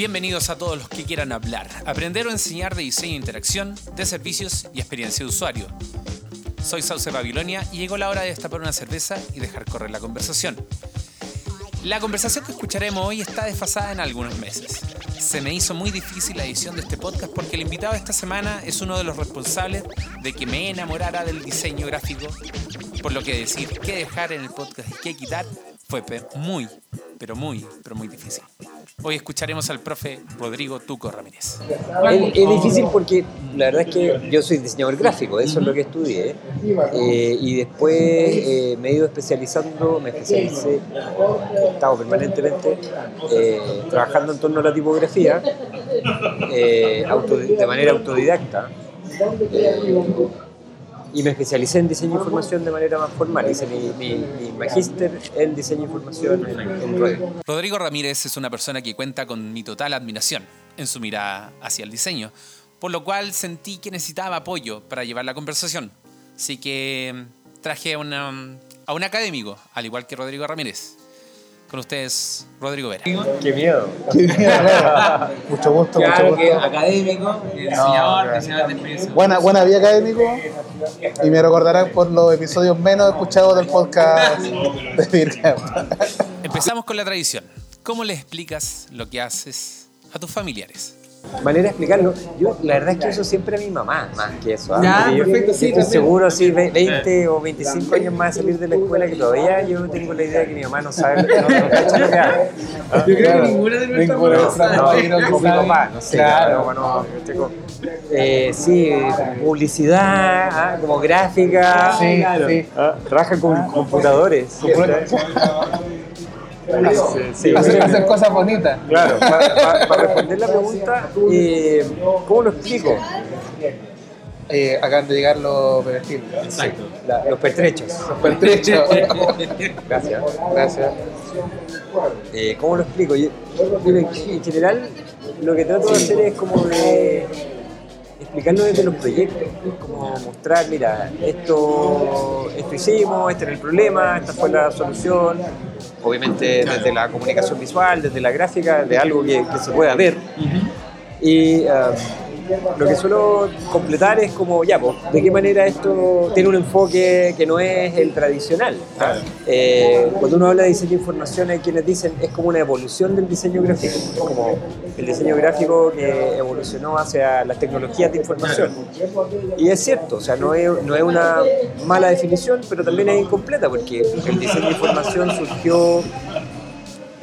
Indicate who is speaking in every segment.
Speaker 1: Bienvenidos a todos los que quieran hablar, aprender o enseñar de diseño e interacción, de servicios y experiencia de usuario. Soy Sauce Babilonia y llegó la hora de destapar una cerveza y dejar correr la conversación. La conversación que escucharemos hoy está desfasada en algunos meses. Se me hizo muy difícil la edición de este podcast porque el invitado de esta semana es uno de los responsables de que me enamorara del diseño gráfico, por lo que decir qué dejar en el podcast y qué quitar fue muy, pero muy, pero muy difícil. Hoy escucharemos al profe Rodrigo Tuco Ramírez.
Speaker 2: Es, difícil porque la verdad es que yo soy diseñador gráfico, eso es lo que estudié. Eh, y después eh, me he ido especializando, me especialicé, he estado permanentemente eh, trabajando en torno a la tipografía de manera autodidacta y me especialicé en diseño de información de manera más formal. Hice mi, mi, magíster en diseño de información en, en
Speaker 1: Rodrigo Ramírez es una persona que cuenta con mi total admiración en su mirada hacia el diseño, por lo cual sentí que necesitaba apoyo para llevar la conversación. Así que mm, traje a, una, a un académico, al igual que Rodrigo Ramírez. Con ustedes, Rodrigo Vera.
Speaker 2: Qué miedo.
Speaker 3: Qué miedo. mucho gusto, mucho gusto.
Speaker 1: académico, diseñador, diseñador de experiencia.
Speaker 3: Buena, buena vida académico. Y me recordarán por los episodios menos escuchados del podcast de Virgen.
Speaker 1: Empezamos con la tradición. ¿Cómo le explicas lo que haces a tus familiares?
Speaker 2: Manera de explicarlo. Yo, la verdad es que eso siempre a mi mamá, más que eso. ¿ah?
Speaker 1: Ya, perfecto, sí.
Speaker 2: Estoy seguro, sí, 20 o 25 años más de salir de la escuela que todavía yo tengo la idea de que mi mamá no sabe, no, no cacha lo que hace.
Speaker 1: Yo creo que ninguna de nuestras
Speaker 2: mamás no, no, mi papá, no sé. Claro. No, eh, sí, publicidad, ¿ah? como gráfica.
Speaker 3: Sí, claro. sí.
Speaker 2: ¿Ah? Trabaja con computadores.
Speaker 3: Hacer, cosas bonitas.
Speaker 2: Claro, para, responder la pregunta, eh, ¿cómo lo explico?
Speaker 3: Eh, acaban de llegar los
Speaker 2: perejil. Exacto. los pertrechos.
Speaker 3: Los pertrechos.
Speaker 2: Gracias.
Speaker 3: Gracias.
Speaker 2: Eh, ¿Cómo lo explico? en general, lo que trato de hacer es como de explicarlo desde los proyectos, como mostrar, mira, esto, esto hicimos, este era el problema, esta fue la solución, obviamente desde la comunicación visual, desde la gráfica, de algo que, se pueda ver. Y um, lo que suelo completar es como, ya, pues, ¿de qué manera esto tiene un enfoque que no es el tradicional? Eh, cuando uno habla de diseño de información hay quienes dicen es como una evolución del diseño gráfico, es como el diseño gráfico que evolucionó hacia las tecnologías de información. Y es cierto, o sea, no es, no es una mala definición, pero también es incompleta, porque el diseño de información surgió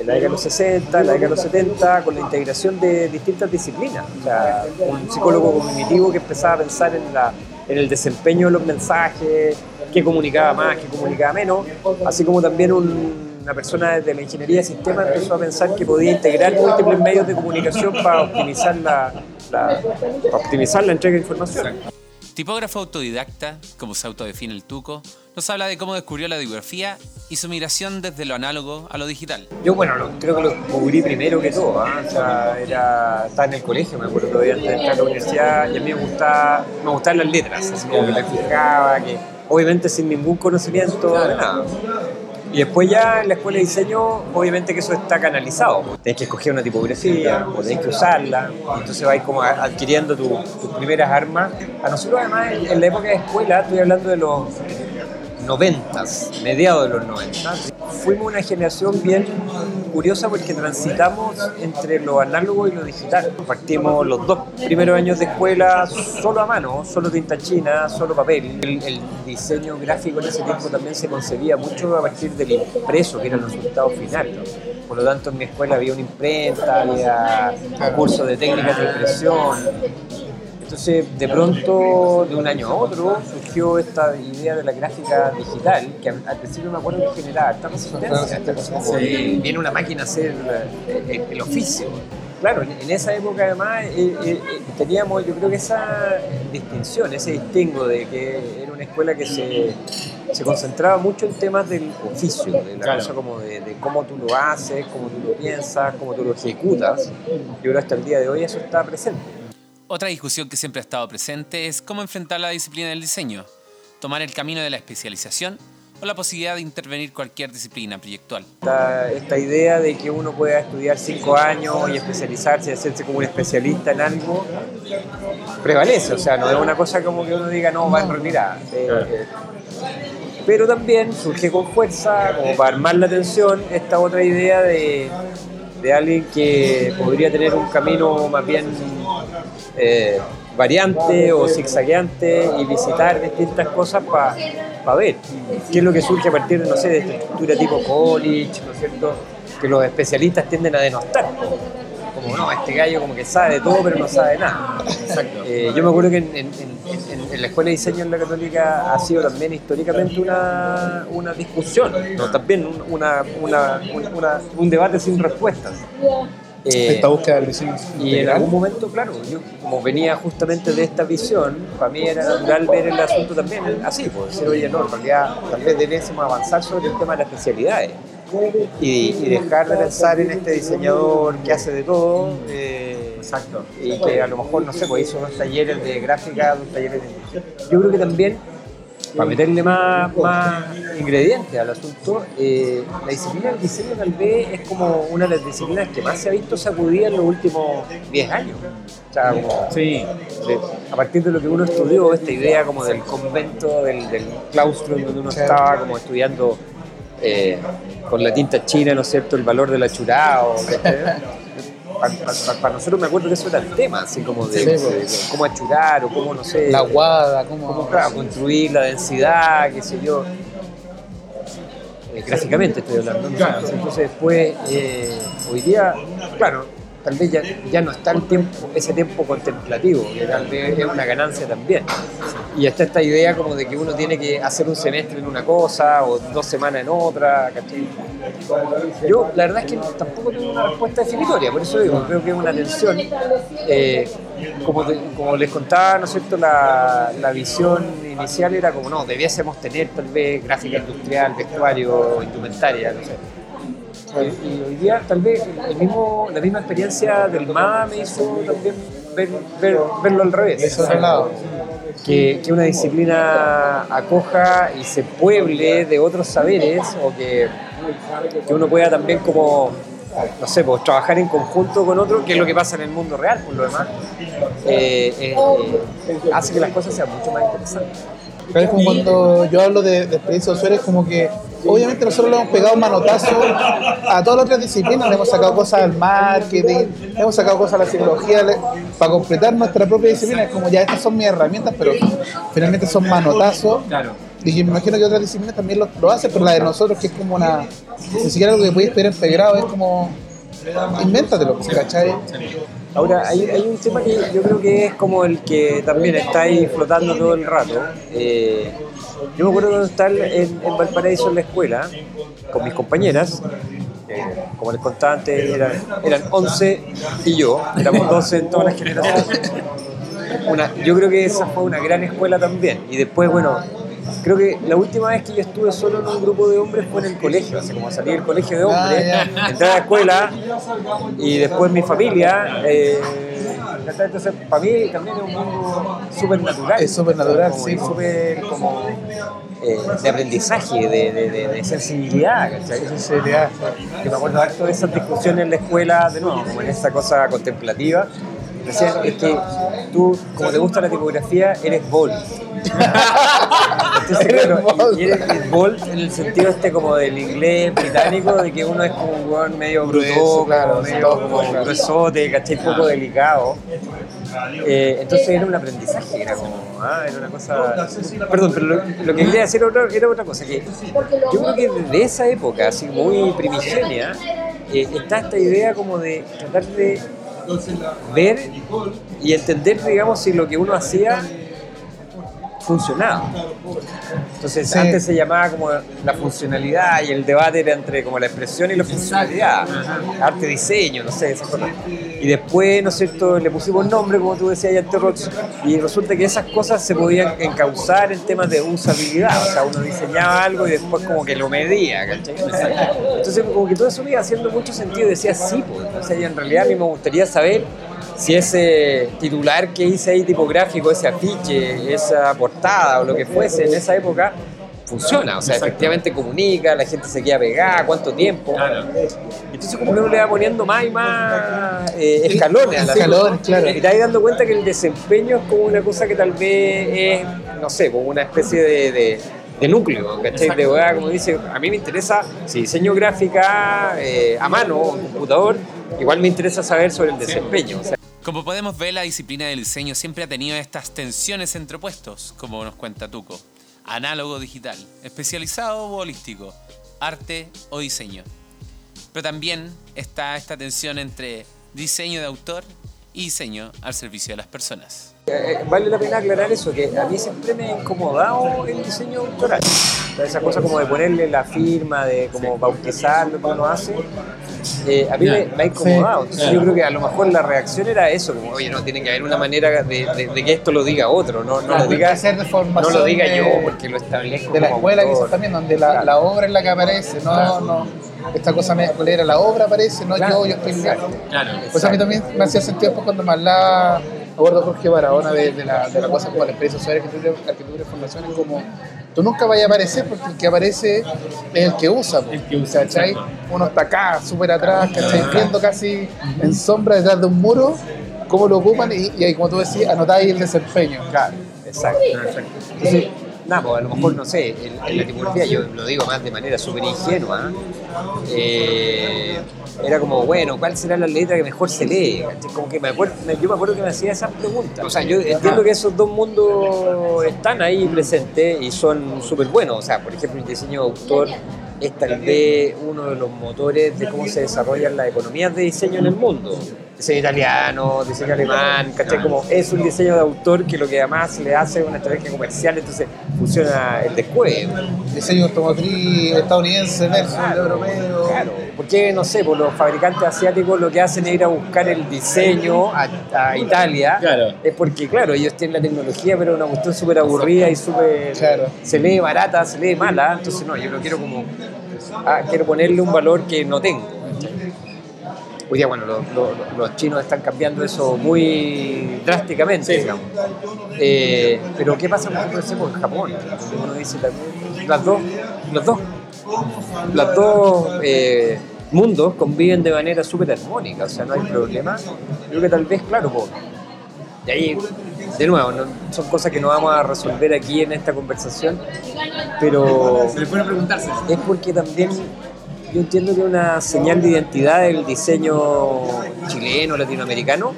Speaker 2: la década de los 60, en la década de los 70, con la integración de distintas disciplinas. O sea, un psicólogo cognitivo que empezaba a pensar en, la, en el desempeño de los mensajes, qué comunicaba más, qué comunicaba menos, así como también una persona de la ingeniería de sistemas empezó a pensar que podía integrar múltiples medios de comunicación para optimizar la, para optimizar la entrega de información.
Speaker 1: Tipógrafo autodidacta, como se autodefine el Tuco, nos habla de cómo descubrió la tipografía y su migración desde lo análogo a lo digital.
Speaker 2: Yo, bueno, creo que lo descubrí primero que todo. ¿ah? O sea, era, estaba en el colegio, me acuerdo todavía antes de entrar a la universidad, y a mí me, gustaba, me gustaban las letras, así como que me fijaba, que obviamente sin ningún conocimiento de nada. Y después ya en la escuela de diseño, obviamente que eso está canalizado. Tenés que escoger una tipografía, o tenés que usarla, entonces vais como adquiriendo tus primeras armas. A nosotros además en la época de escuela, estoy hablando de los noventas, mediados de los noventas, fuimos una generación bien curiosa porque transitamos entre lo análogo y lo digital. Partimos los dos primeros años de escuela solo a mano, solo tinta china, solo papel. El, diseño gráfico en ese tiempo también se concebía mucho a partir del impreso, que era el resultado final. Por lo tanto, en mi escuela había una imprenta, había curso de técnicas de impresión, entonces, de pronto, de un año a otro, surgió esta idea de la gráfica digital, que al principio me acuerdo que generaba esta resistencia. Viene una máquina a hacer eh, el, oficio. Claro, en esa época además eh, eh, teníamos, yo creo que esa distinción, ese distingo de que era una escuela que se, se concentraba mucho en temas del oficio, de la cosa como de, de, cómo tú lo haces, cómo tú lo piensas, cómo tú lo ejecutas. Yo creo que hasta el día de hoy eso está presente.
Speaker 1: Otra discusión que siempre ha estado presente es cómo enfrentar la disciplina del diseño, tomar el camino de la especialización o la posibilidad de intervenir cualquier disciplina proyectual.
Speaker 2: Esta, esta idea de que uno pueda estudiar cinco años y especializarse y hacerse como un especialista en algo prevalece, o sea, no es una cosa como que uno diga no, va en retirada. Eh, eh, pero también surge con fuerza, como para armar la atención, esta otra idea de, de alguien que podría tener un camino más bien eh, variante o zigzagueante y visitar distintas cosas para ver qué es lo que surge a partir de, no sé, de esta estructura tipo college, ¿no es cierto? Que los especialistas tienden a denostar. Como, no, este gallo como que sabe de todo, pero no sabe nada. Eh, yo me acuerdo que en, en- en- en la Escuela de Diseño en la Católica ha sido también históricamente una, una discusión, ¿no? también un- una, una- un- una- un debate sin respuestas. Eh,
Speaker 3: Esta búsqueda del diseño
Speaker 2: y en
Speaker 3: integral.
Speaker 2: algún momento, claro, yo como venía justamente de esta visión, para mí era natural ver el asunto también así, pues decir, oye, no, en realidad tal vez debiésemos avanzar sobre el tema de las especialidades y, y dejar de pensar en este diseñador que hace de todo. Exacto. Y que a lo mejor, no sé, pues hizo dos talleres de gráfica, dos talleres de... Yo creo que también, para meterle más, más ingredientes al asunto, eh, la disciplina del diseño tal vez es como una de las disciplinas que más se ha visto sacudida en los últimos 10 años. O sea, como
Speaker 1: Sí.
Speaker 2: de- a partir de lo que uno estudió, esta idea como del convento, del, del claustro en donde uno estaba como estudiando eh, con la tinta china, ¿no es cierto?, el valor del achurado. Para nosotros me acuerdo que eso era el tema, así como de,
Speaker 3: Sí,
Speaker 2: de- de cómo achurar o cómo, no sé,
Speaker 3: La guada, como...
Speaker 2: cómo claro, construir la densidad, qué sé yo. Eh, gráficamente estoy hablando. ¿no? Entonces después, eh, hoy día, claro, tal vez ya, ya no está el tiempo, ese tiempo contemplativo, que tal vez es una ganancia también. Y está esta idea como de que uno tiene que hacer un semestre en una cosa o dos semanas en otra, ¿cachai? Yo la verdad es que tampoco tengo una respuesta definitoria, por eso digo, creo que es una tensión. Eh, como, te- como les contaba, ¿no es cierto? La, la visión inicial era como, no, debiésemos tener tal vez gráfica industrial, vestuario, indumentaria, no sé. Y, hoy día tal vez el mismo, la misma experiencia del MADA me hizo también ver- ver- verlo al revés.
Speaker 3: Eso es lado.
Speaker 2: Que, que una disciplina acoja y se pueble de otros saberes o que, que uno pueda también como, no sé, pues trabajar en conjunto con otro, que es lo que pasa en el mundo real, por lo demás, eh, eh, eh, hace que las cosas sean mucho más interesantes.
Speaker 3: Pero es como cuando yo hablo de, de experiencia de usuario, es como que obviamente nosotros le hemos pegado un manotazo a todas las otras disciplinas, le hemos sacado cosas al marketing, le hemos sacado cosas a la psicología, le- para completar nuestra propia disciplina. Es como ya estas son mis herramientas, pero finalmente son manotazos.
Speaker 2: Claro.
Speaker 3: Y yo me imagino que otras disciplinas también lo, lo hacen, pero la de nosotros, que es como una. Ni siquiera algo que puedes esperar en pregrado, es como. Invéntatelo, ¿cachai?
Speaker 2: Ahora, hay, hay un tema que yo creo que es como el que también está ahí flotando todo el rato. Eh, yo me acuerdo cuando estaba en, en Valparaíso en la escuela, con mis compañeras, eh, como les contaba antes, eran, eran 11 y yo, éramos 12 en todas las generaciones. Una, yo creo que esa fue una gran escuela también. Y después, bueno, creo que la última vez que yo estuve solo en un grupo de hombres fue en el colegio, así como salí del colegio de hombres,
Speaker 3: Ah,
Speaker 2: entré a la escuela y después mi familia. eh, entonces, para mí también es un mundo súper natural.
Speaker 3: Es súper natural,
Speaker 2: Como-
Speaker 3: sí.
Speaker 2: Súper como eh, de aprendizaje, de, de, de- de sensibilidad, ¿cachai?
Speaker 3: Sinceridad.
Speaker 2: que me acuerdo harto de esas discusiones en la escuela, de nuevo, como en esa cosa contemplativa. Decían, es que tú, como te gusta la tipografía, eres bold. Entonces, claro, y- eres bold en el sentido este como del inglés británico, de que uno es como un weón medio bruto,
Speaker 3: claro,
Speaker 2: medio como gruesote, ¿cachai? Poco delicado. Eh, entonces era un aprendizaje, era como, ah, era una cosa... Perdón, pero lo, lo que quería decir era otra, era otra cosa, que yo creo que desde esa época, así muy primigenia, eh, está esta idea como de tratar de ver y entender, digamos, si lo que uno hacía funcionaba. Entonces
Speaker 3: Sí.
Speaker 2: antes se llamaba como la funcionalidad y el debate era entre como la expresión y la funcionalidad, arte, diseño, no sé, esas cosas. Y después, ¿no es cierto?, le pusimos nombre, como tú decías, Ante Rox, y resulta que esas cosas se podían encauzar en temas de usabilidad, o sea, uno diseñaba algo y después como que lo medía, ¿cachai? Entonces como que todo eso me iba haciendo mucho sentido, decía, sí, pues, o sea, y en realidad a mí me gustaría saber si ese titular que hice ahí tipográfico, ese afiche, esa portada o lo que fuese en esa época, funciona, o sea, efectivamente comunica, la gente se queda pegada, cuánto tiempo. Entonces como que uno le va poniendo más y más eh, escalones a la
Speaker 3: Escalones, claro.
Speaker 2: Y te vas dando cuenta que el desempeño es como una cosa que tal vez es, no sé, como una especie de, de- de núcleo, ¿cachai? De weá, como dice, a mí me interesa, si diseño gráfica eh, a mano o en computador, igual me interesa saber sobre el desempeño. o sea,
Speaker 1: Como podemos ver, la disciplina del diseño siempre ha tenido estas tensiones entre opuestos, como nos cuenta Tuco. Análogo digital, especializado o holístico, arte o diseño. Pero también está esta tensión entre diseño de autor y diseño al servicio de las personas.
Speaker 2: Eh, vale la pena aclarar eso, que a mí siempre me ha incomodado el diseño autoral. Esa cosa como de ponerle la firma, de como bautizar lo que uno hace, eh, a mí me, me ha incomodado. Entonces yo creo que a lo mejor la reacción era eso, como, oye, no, tiene que haber una manera de, de- de que esto lo diga otro, no, no,
Speaker 3: Claro,
Speaker 2: lo, diga,
Speaker 3: hacer de
Speaker 2: no lo diga yo porque lo establezco
Speaker 3: de la
Speaker 2: como
Speaker 3: escuela
Speaker 2: autor.
Speaker 3: quizás también, donde la, la obra es la que aparece, no, no esta cosa media escuelera, la obra aparece, no
Speaker 2: Claro,
Speaker 3: yo, yo estoy bien.
Speaker 1: Claro.
Speaker 3: Pues a mí también me hacía sentido después cuando me hablaba, me acuerdo Jorge Barahona de, de, la, de la cosa como la empresa social arquitectura, arquitectura y formación, es como tú nunca vayas a aparecer porque el que aparece es el que usa, po,
Speaker 1: El que usa,
Speaker 3: ¿cachai? Uno está acá, súper atrás, ¿cachai? Viendo casi en sombra detrás de un muro cómo lo ocupan y, y ahí como tú decías, anotáis el desempeño.
Speaker 2: Claro, exacto. Entonces, nada, pues a lo mejor, no sé, en, en la tipografía, yo lo digo más de manera súper ingenua, eh, era como, bueno, ¿cuál será la letra que mejor se lee? Como que me acuerdo, yo me acuerdo que me hacía esas preguntas. O sea, yo entiendo que esos dos mundos están ahí presentes y son súper buenos. O sea, por ejemplo, el diseño de autor es tal vez uno de los motores de cómo se desarrollan las economías de diseño en el mundo. Diseño italiano, diseño alemán, ¿cachai? Como es un diseño de autor que lo que además le hace una estrategia comercial, entonces funciona el descueve.
Speaker 3: Diseño automotriz estadounidense versus el europeo.
Speaker 2: Claro, porque no sé, pues los fabricantes asiáticos lo que hacen es ir a buscar el diseño a, a Italia.
Speaker 1: Claro.
Speaker 2: Es porque, claro, ellos tienen la tecnología, pero una cuestión súper aburrida y súper.
Speaker 3: Claro.
Speaker 2: Se lee barata, se lee mala. Entonces, no, yo lo quiero como. ah, quiero ponerle un valor que no tengo. Hoy día, bueno, los, los- los chinos están cambiando eso muy drásticamente, digamos. Eh, pero, ¿qué pasa, por ejemplo, por Japón? Uno dice también, las dos, los dos los dos eh, mundos conviven de manera súper armónica, o sea, no hay problema. Creo que tal vez, claro, po, de ahí, de nuevo, no- son cosas que no vamos a resolver aquí en esta conversación, pero
Speaker 1: Se le puede preguntarse.
Speaker 2: es porque también yo entiendo que una señal de identidad del diseño chileno, latinoamericano,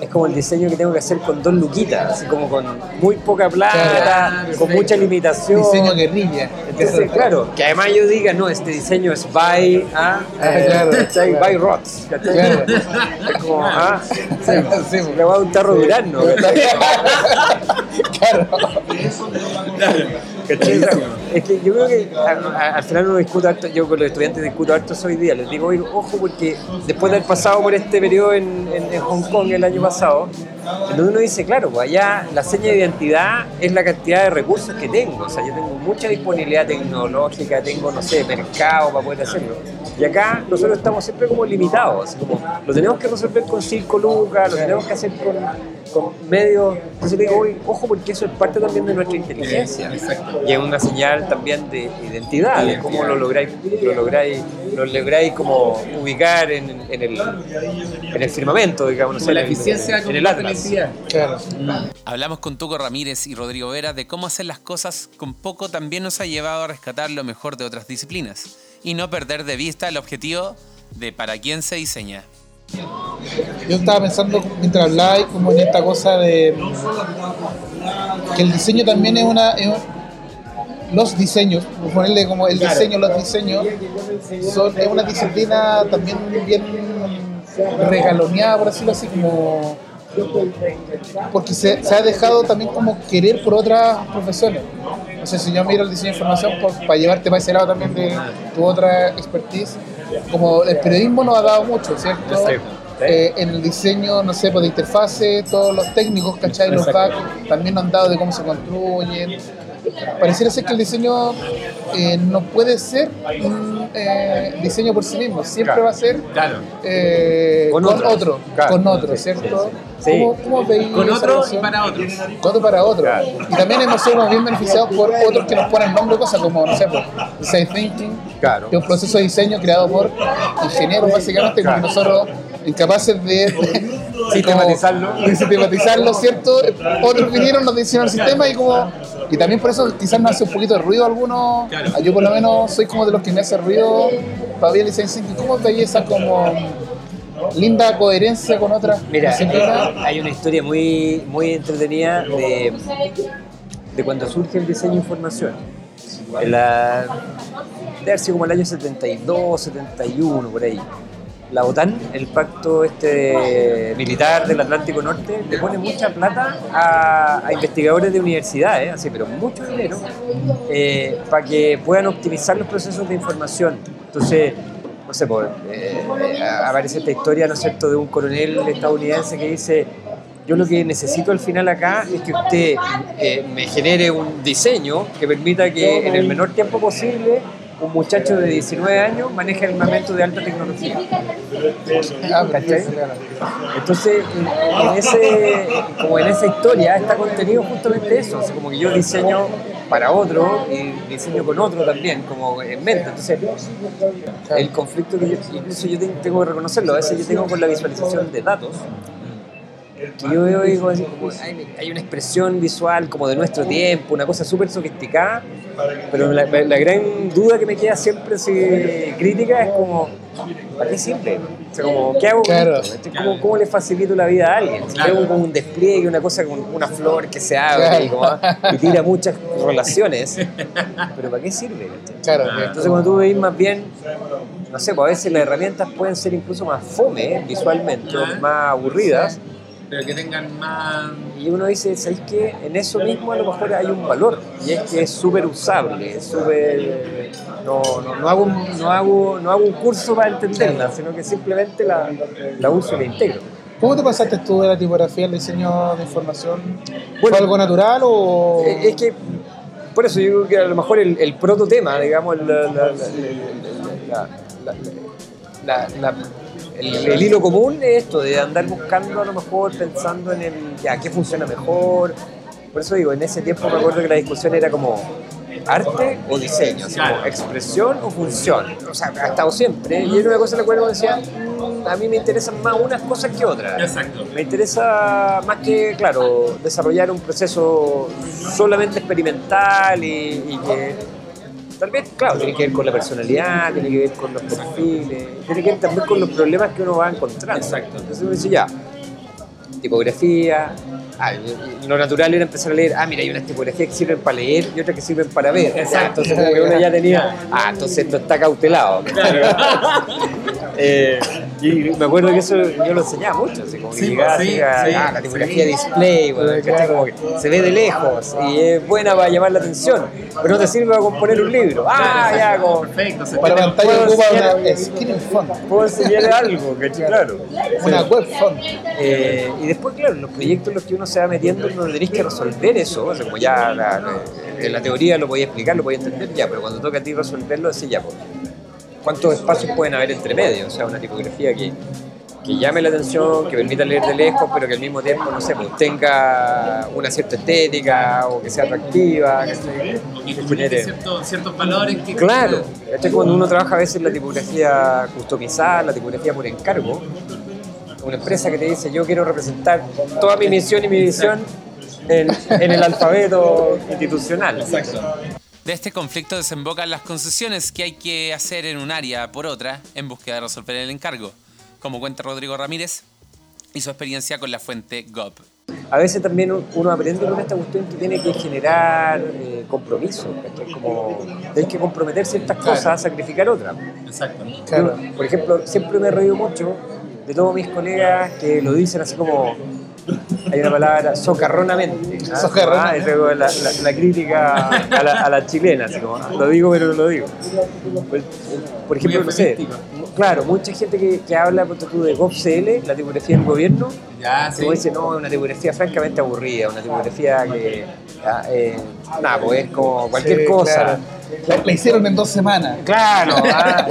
Speaker 2: es como el diseño que tengo que hacer con dos luquitas, así como con muy poca plata,
Speaker 3: Claro,
Speaker 2: con mucha limitación.
Speaker 3: Diseño guerrilla.
Speaker 2: Entonces, claro, que además yo diga, no, este diseño es by, ah,
Speaker 3: Ah, claro,
Speaker 2: ¿cachai?
Speaker 3: claro.
Speaker 2: by Rots, ¿cachai?
Speaker 3: Claro.
Speaker 2: Es como, ah,
Speaker 3: Sí, sí,
Speaker 2: le va a un tarro durano,
Speaker 3: claro.
Speaker 2: ¿Cachai? Es que yo creo que al final uno discute harto, yo con los estudiantes discuto harto hoy día, les digo, ojo, porque después de haber pasado por este periodo en, en- en Hong Kong el año pasado, en donde uno dice, claro, pues allá la seña de identidad es la cantidad de recursos que tengo, o sea, yo tengo mucha disponibilidad tecnológica, tengo, no sé, mercado para poder hacerlo. Y acá nosotros estamos siempre como limitados, así como lo tenemos que resolver con 5 lucas, lo tenemos que hacer con, con medios. Entonces digo, oye, ojo, porque eso es parte también de nuestra inteligencia. Y es una señal también de identidad, de cómo lo lográis, lo lográis, lo lográis como ubicar en, en el, en el firmamento, digamos, no sé,
Speaker 1: la
Speaker 2: en
Speaker 1: eficiencia
Speaker 2: en el atlas.
Speaker 3: Claro.
Speaker 1: Hablamos con Tuco Ramírez y Rodrigo Vera de cómo hacer las cosas con poco también nos ha llevado a rescatar lo mejor de otras disciplinas y no perder de vista el objetivo de para quién se diseña.
Speaker 3: Yo estaba pensando mientras hablabais como en esta cosa de que el diseño también es una es un- los diseños, ponerle como el diseño, los diseños son es una disciplina también bien regaloneada por decirlo así como porque se, se ha dejado también como querer por otras profesiones. No sé si yo miro el diseño de información por- para llevarte para ese lado también de tu otra expertise, como el periodismo nos ha dado mucho, ¿cierto? Eh, en el diseño, no sé, pues de interfase, todos los técnicos, ¿cachai? Los back también nos han dado de cómo se construyen. Pareciera ser que el diseño eh, no puede ser un, eh, diseño por sí mismo, siempre
Speaker 2: Claro.
Speaker 3: va a ser
Speaker 2: Claro.
Speaker 3: eh,
Speaker 2: Con
Speaker 3: con,
Speaker 2: otro.
Speaker 3: otro,
Speaker 2: Claro.
Speaker 3: con otro, ¿cierto?
Speaker 2: sí, sí.
Speaker 3: ¿Cómo, cómo veis
Speaker 1: Con otro y para otros.
Speaker 3: Con otro para otro.
Speaker 2: Claro.
Speaker 3: Y también hemos sido bien beneficiados por otros que nos ponen nombre cosas como, no sé, por Design Thinking,
Speaker 2: Claro.
Speaker 3: que es un proceso de diseño creado por ingenieros básicamente,
Speaker 2: Claro.
Speaker 3: como nosotros incapaces de, de-
Speaker 2: Sistematizarlo.
Speaker 3: de sistematizarlo, ¿cierto? Otros vinieron, nos diseñaron el sistema y como y también por eso quizás nos hace un poquito de ruido a algunos.
Speaker 1: Claro.
Speaker 3: Yo por lo menos soy como de los que me hace ruido todavía design thinking. ¿Cómo veis esa como linda coherencia con otras
Speaker 2: Mira, eh, hay una historia muy, muy entretenida de, de cuando surge el diseño de información. En la, debe haber sido como el año 72, 71, por ahí. La OTAN, el pacto este militar del Atlántico Norte, le pone mucha plata a, a investigadores de universidades, así, pero mucho dinero, eh, para que puedan optimizar los procesos de información. Entonces, no sé, pues, eh, aparece esta historia, ¿no es cierto?, de un coronel estadounidense que dice, yo lo que necesito al final acá es que usted eh, me genere un diseño que permita que en el menor tiempo posible un muchacho de 19 años maneje armamento de alta tecnología. ¿Cachai? Entonces, en, ese, como en esa historia está contenido justamente eso, sea, como que yo diseño para otro y diseño con otro también, como en mente. Entonces, el conflicto que yo, incluso yo tengo que reconocerlo, a veces yo tengo con la visualización de datos, que yo veo digo hay, hay una expresión visual como de nuestro tiempo, una cosa súper sofisticada, pero la, la gran duda que me queda siempre así, crítica es como, ¿para qué sirve? O sea, como, ¿qué hago
Speaker 3: Claro.
Speaker 2: Este, ¿Cómo, ¿Cómo le facilito la vida a alguien? Si
Speaker 1: Claro.
Speaker 2: tengo como un despliegue, una cosa con una flor que se abre y, como, y tira muchas relaciones, pero ¿para qué sirve?
Speaker 3: Claro,
Speaker 2: Entonces cuando tú veis más bien, no sé, pues a veces las herramientas pueden ser incluso más fome ¿eh? visualmente, más aburridas,
Speaker 1: Pero que tengan más.
Speaker 2: y uno dice, ¿sabéis qué? En eso mismo a lo mejor hay un valor, y es que es súper usable, es súper... No, no, no, hago un, no, hago, no hago un curso para entenderla, sino que simplemente la, la uso y la integro.
Speaker 3: ¿Cómo te pasaste tú de la tipografía al diseño de información? ¿Fue
Speaker 2: Bueno,
Speaker 3: algo natural o...?
Speaker 2: Es que, por eso yo creo que a lo mejor el, el prototema, digamos, la, la- la- la- la- la- la- el, el hilo común es esto, de andar buscando a lo mejor, pensando en el, ya, qué funciona mejor. Por eso digo, en ese tiempo me acuerdo que la discusión era como arte o diseño, así como expresión o función. O sea, ha estado siempre. Y era una cosa en la cual uno decía, "Mm, a mí me interesan más unas cosas que otras.
Speaker 1: Exacto.
Speaker 2: Me interesa más que, claro, desarrollar un proceso solamente experimental y, y que tal vez, claro, tiene que ver con la personalidad, tiene que ver con los perfiles, tiene que ver también con los problemas que uno va encontrando.
Speaker 1: Exacto.
Speaker 2: Entonces uno dice, ya, tipografía, ah, lo natural era empezar a leer, ah, mira, hay unas tipografías que sirven para leer y otras que sirven para ver.
Speaker 1: Exacto.
Speaker 2: Entonces como que uno ya tenía, ah, entonces esto está cautelado. Eh, y me acuerdo que eso yo lo enseñaba mucho, así como que
Speaker 1: Sí,
Speaker 2: llegaba
Speaker 1: sí,
Speaker 2: así a,
Speaker 1: sí,
Speaker 2: ah, la tipografía display, bueno, ¿cachai? como que se ve de lejos y es buena para llamar la atención, pero no te sirve para componer un libro. Ah,
Speaker 1: Claro,
Speaker 2: ya, como
Speaker 1: Perfecto. se
Speaker 3: Para pantalla ocupa
Speaker 2: enseñar-
Speaker 3: una skin font,
Speaker 2: puedo enseñarle algo, ¿cachai? Claro.
Speaker 3: una web font.
Speaker 2: Eh, y después, claro, los proyectos en los que uno se va metiendo, donde tenés que resolver eso, o sea, como ya la, la teoría lo podía explicar, lo podía entender, ya, pero cuando toca a ti resolverlo, decís ya, pues, ¿cuántos espacios pueden haber entre medio? O sea, una tipografía que, que llame la atención, que permita leer de lejos, pero que al mismo tiempo, no sé, pues, tenga una cierta estética o que sea atractiva, que, que
Speaker 1: comunique
Speaker 2: genere-
Speaker 1: cierto- ciertos valores que.
Speaker 2: Claro, este es cuando uno trabaja a veces la tipografía customizada, la tipografía por encargo. Una empresa que te dice, yo quiero representar toda mi misión y mi visión en, en el alfabeto institucional.
Speaker 1: Exacto. De este conflicto desembocan las concesiones que hay que hacer en un área por otra en búsqueda de resolver el encargo, como cuenta Rodrigo Ramírez y su experiencia con la fuente GOP.
Speaker 2: A veces también uno aprende con esta cuestión que tiene que generar eh, compromiso, ¿cachai? como hay que comprometer ciertas cosas a sacrificar otras.
Speaker 1: Exacto.
Speaker 3: Claro.
Speaker 2: Yo, por ejemplo, siempre me he reído mucho de todos mis colegas que lo dicen así como. Hay una palabra, socarronamente. ¿ah?
Speaker 3: Socarronamente.
Speaker 2: Ah, esa es la, la- la crítica a la, a la chilena, así como, ah, lo digo pero no lo digo. Por, por ejemplo, no sé, claro, mucha gente que, que habla tú, de GovCL, la tipografía del gobierno,
Speaker 1: Ya, sí.
Speaker 2: como dice, no, es una tipografía francamente aburrida, una tipografía que, ah, eh, nada, pues es como cualquier
Speaker 3: Sí,
Speaker 2: cosa.
Speaker 3: claro. La, la hicieron en dos semanas.
Speaker 2: Claro, ah,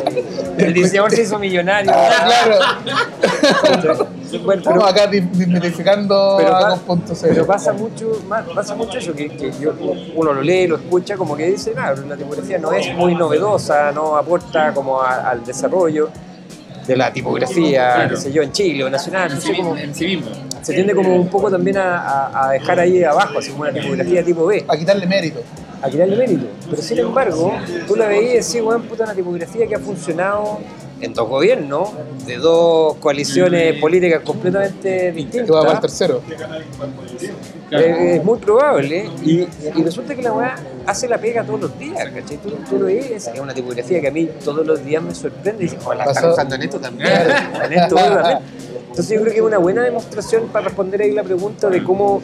Speaker 2: el diseñador se hizo millonario.
Speaker 3: Ah, claro.
Speaker 2: Bueno,
Speaker 3: Estamos
Speaker 2: pero,
Speaker 3: acá desmitificando
Speaker 2: pero
Speaker 3: a
Speaker 2: pasa mucho, pasa mucho eso, que, que yo- uno lo lee, lo escucha, como que dice, nada, la tipografía no es muy novedosa, no aporta como a- al desarrollo de la tipografía,
Speaker 1: Claro.
Speaker 2: qué sé yo, en Chile o nacional,
Speaker 1: En sí,
Speaker 2: como-
Speaker 1: en sí mismo.
Speaker 2: se tiende como un poco también a dejar ahí abajo, así como una tipografía tipo B,
Speaker 3: A quitarle mérito.
Speaker 2: A tirarle mérito. Pero sin embargo, tú la veías y decís, weón, puta, una tipografía que ha funcionado en dos gobiernos, de dos coaliciones políticas completamente
Speaker 3: Que va para el
Speaker 2: distintas.
Speaker 3: tercero.
Speaker 2: Eh, es muy probable. Y, y resulta que la weá hace la pega todos los días, ¿cachai? Tú, tú lo ves, es una tipografía que a mí todos los días me sorprende y dices, oh, la están usando en esto también, en esto otro también. Entonces yo creo que es una buena demostración para responder ahí la pregunta de cómo,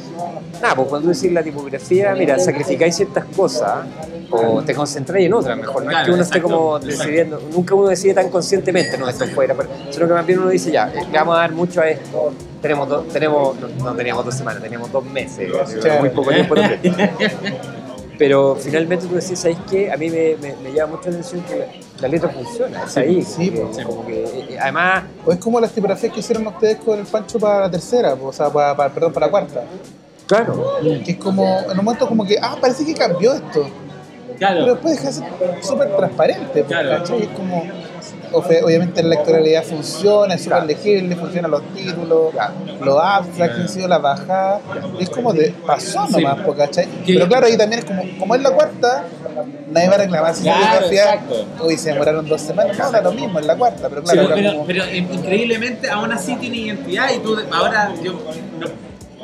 Speaker 2: nada, pues cuando decís la tipografía, mira, sacrificáis ciertas cosas o te concentráis en otras, mejor. No es que uno esté como
Speaker 1: exacto.
Speaker 2: decidiendo, nunca uno decide tan conscientemente, no, esto fuera, pero- sino que más bien uno dice, ya, eh, le vamos a dar mucho a esto. Tenemos, dos- tenemos no, no teníamos dos semanas, teníamos dos meses,
Speaker 3: Claro.
Speaker 2: muy poco tiempo. Pero finalmente tú decís, ¿sabes qué? A mí me, me- me llama mucho la atención que la, letra funciona, es ahí.
Speaker 3: Sí,
Speaker 2: como que- como que, eh, además,
Speaker 3: O es como las tipografías que hicieron ustedes con el Pancho para la tercera, o sea, para, para- perdón, para la cuarta.
Speaker 2: claro,
Speaker 3: Que es como, en un momento como que, ah, parece que cambió esto. Pero
Speaker 1: Claro.
Speaker 3: después deja de ser súper transparente, pues,
Speaker 1: Claro.
Speaker 3: ¿cachai? Es como, obviamente la electoralidad funciona, es súper legible, funcionan los títulos, los abstracts, que han sido las bajadas. Es como de, pasó
Speaker 1: Sí.
Speaker 3: nomás, pues, ¿cachai? Pero claro, ahí también es como, como es la cuarta, nadie va a reclamar si
Speaker 1: Claro,
Speaker 3: uy, se demoraron dos semanas, no, da lo mismo, es la cuarta, pero claro,
Speaker 1: pero,
Speaker 3: era
Speaker 1: pero,
Speaker 3: como-
Speaker 1: pero, eh, increíblemente aún así tiene identidad y tú ahora yo no,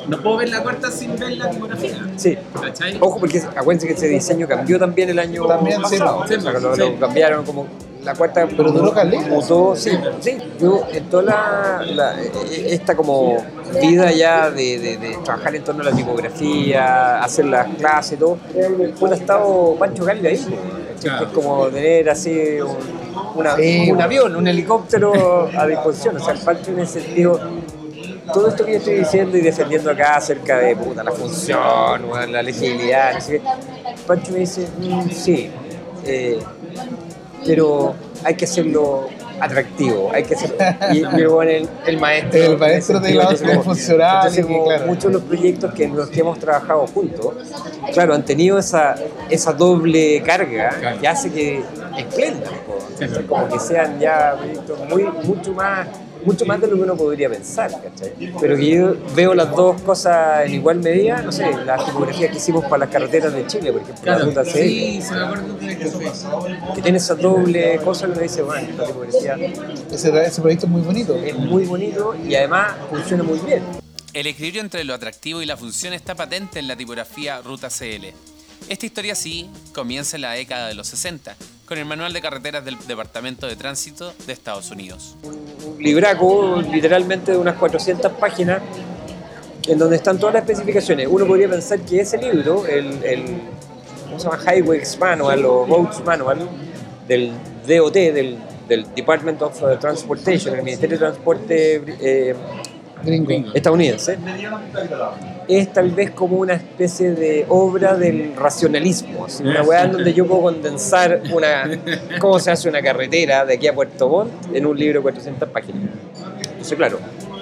Speaker 1: no puedo ver la cuarta sin ver la tipografía.
Speaker 2: sí.
Speaker 1: ¿Cachai?
Speaker 2: Ojo, porque acuérdense que ese diseño cambió también el año
Speaker 3: También, sí,
Speaker 2: pasado.
Speaker 1: sí,
Speaker 2: O sea, lo,
Speaker 1: sí.
Speaker 2: lo cambiaron como la cuarta.
Speaker 3: Pero duró caleta.
Speaker 2: mutó, sí, sí. Yo en toda la, la- esta como vida ya de, de- de trabajar en torno a la tipografía, hacer las clases y todo, pues ha estado Pancho Gallo ahí. pues. Que es como tener así un, una-
Speaker 3: Sí.
Speaker 2: un avión, un helicóptero a disposición. O sea, el Pancho en ese sentido todo esto que yo estoy diciendo y defendiendo acá acerca de puta, la función, la legibilidad, no sé qué, Pancho me dice, "Mm, sí, eh, pero hay que hacerlo atractivo, hay que hacerlo. Y, y el, el, el maestro.
Speaker 3: El maestro de la funcional claro.
Speaker 2: muchos de los proyectos que, en los que hemos trabajado juntos, claro, han tenido esa, esa doble carga
Speaker 1: Claro.
Speaker 2: que hace que
Speaker 1: sí.
Speaker 2: como que sean ya proyectos muy, mucho más mucho más de lo que uno podría pensar, ¿cachai? Pero que yo veo las dos cosas en igual medida, no sé, las tipografías que hicimos para las carreteras de Chile, por ejemplo, la ruta CL,
Speaker 1: sí, se me acuerdo de que
Speaker 2: que tiene esa doble cosa que uno dice, bueno, esta tipografía
Speaker 3: ese, ese proyecto es muy bonito.
Speaker 2: es muy bonito y además funciona muy bien.
Speaker 1: El equilibrio entre lo atractivo y la función está patente en la tipografía Ruta CL. Esta historia sí comienza en la década de los 60, con el manual de carreteras del Departamento de Tránsito de Estados Unidos.
Speaker 2: un libraco literalmente de unas 400 páginas en donde están todas las especificaciones. Uno podría pensar que ese libro, el, ¿cómo se llama? Highways Manual o Roads Manual del DOT, del, Department of Transportation, el Ministerio de Transporte eh,
Speaker 3: Gringo.
Speaker 2: estadounidense, es tal vez como una especie de obra del racionalismo, una weá en donde yo puedo condensar una, cómo se hace una carretera de aquí a Puerto Montt en un libro de 400 páginas. Entonces, claro,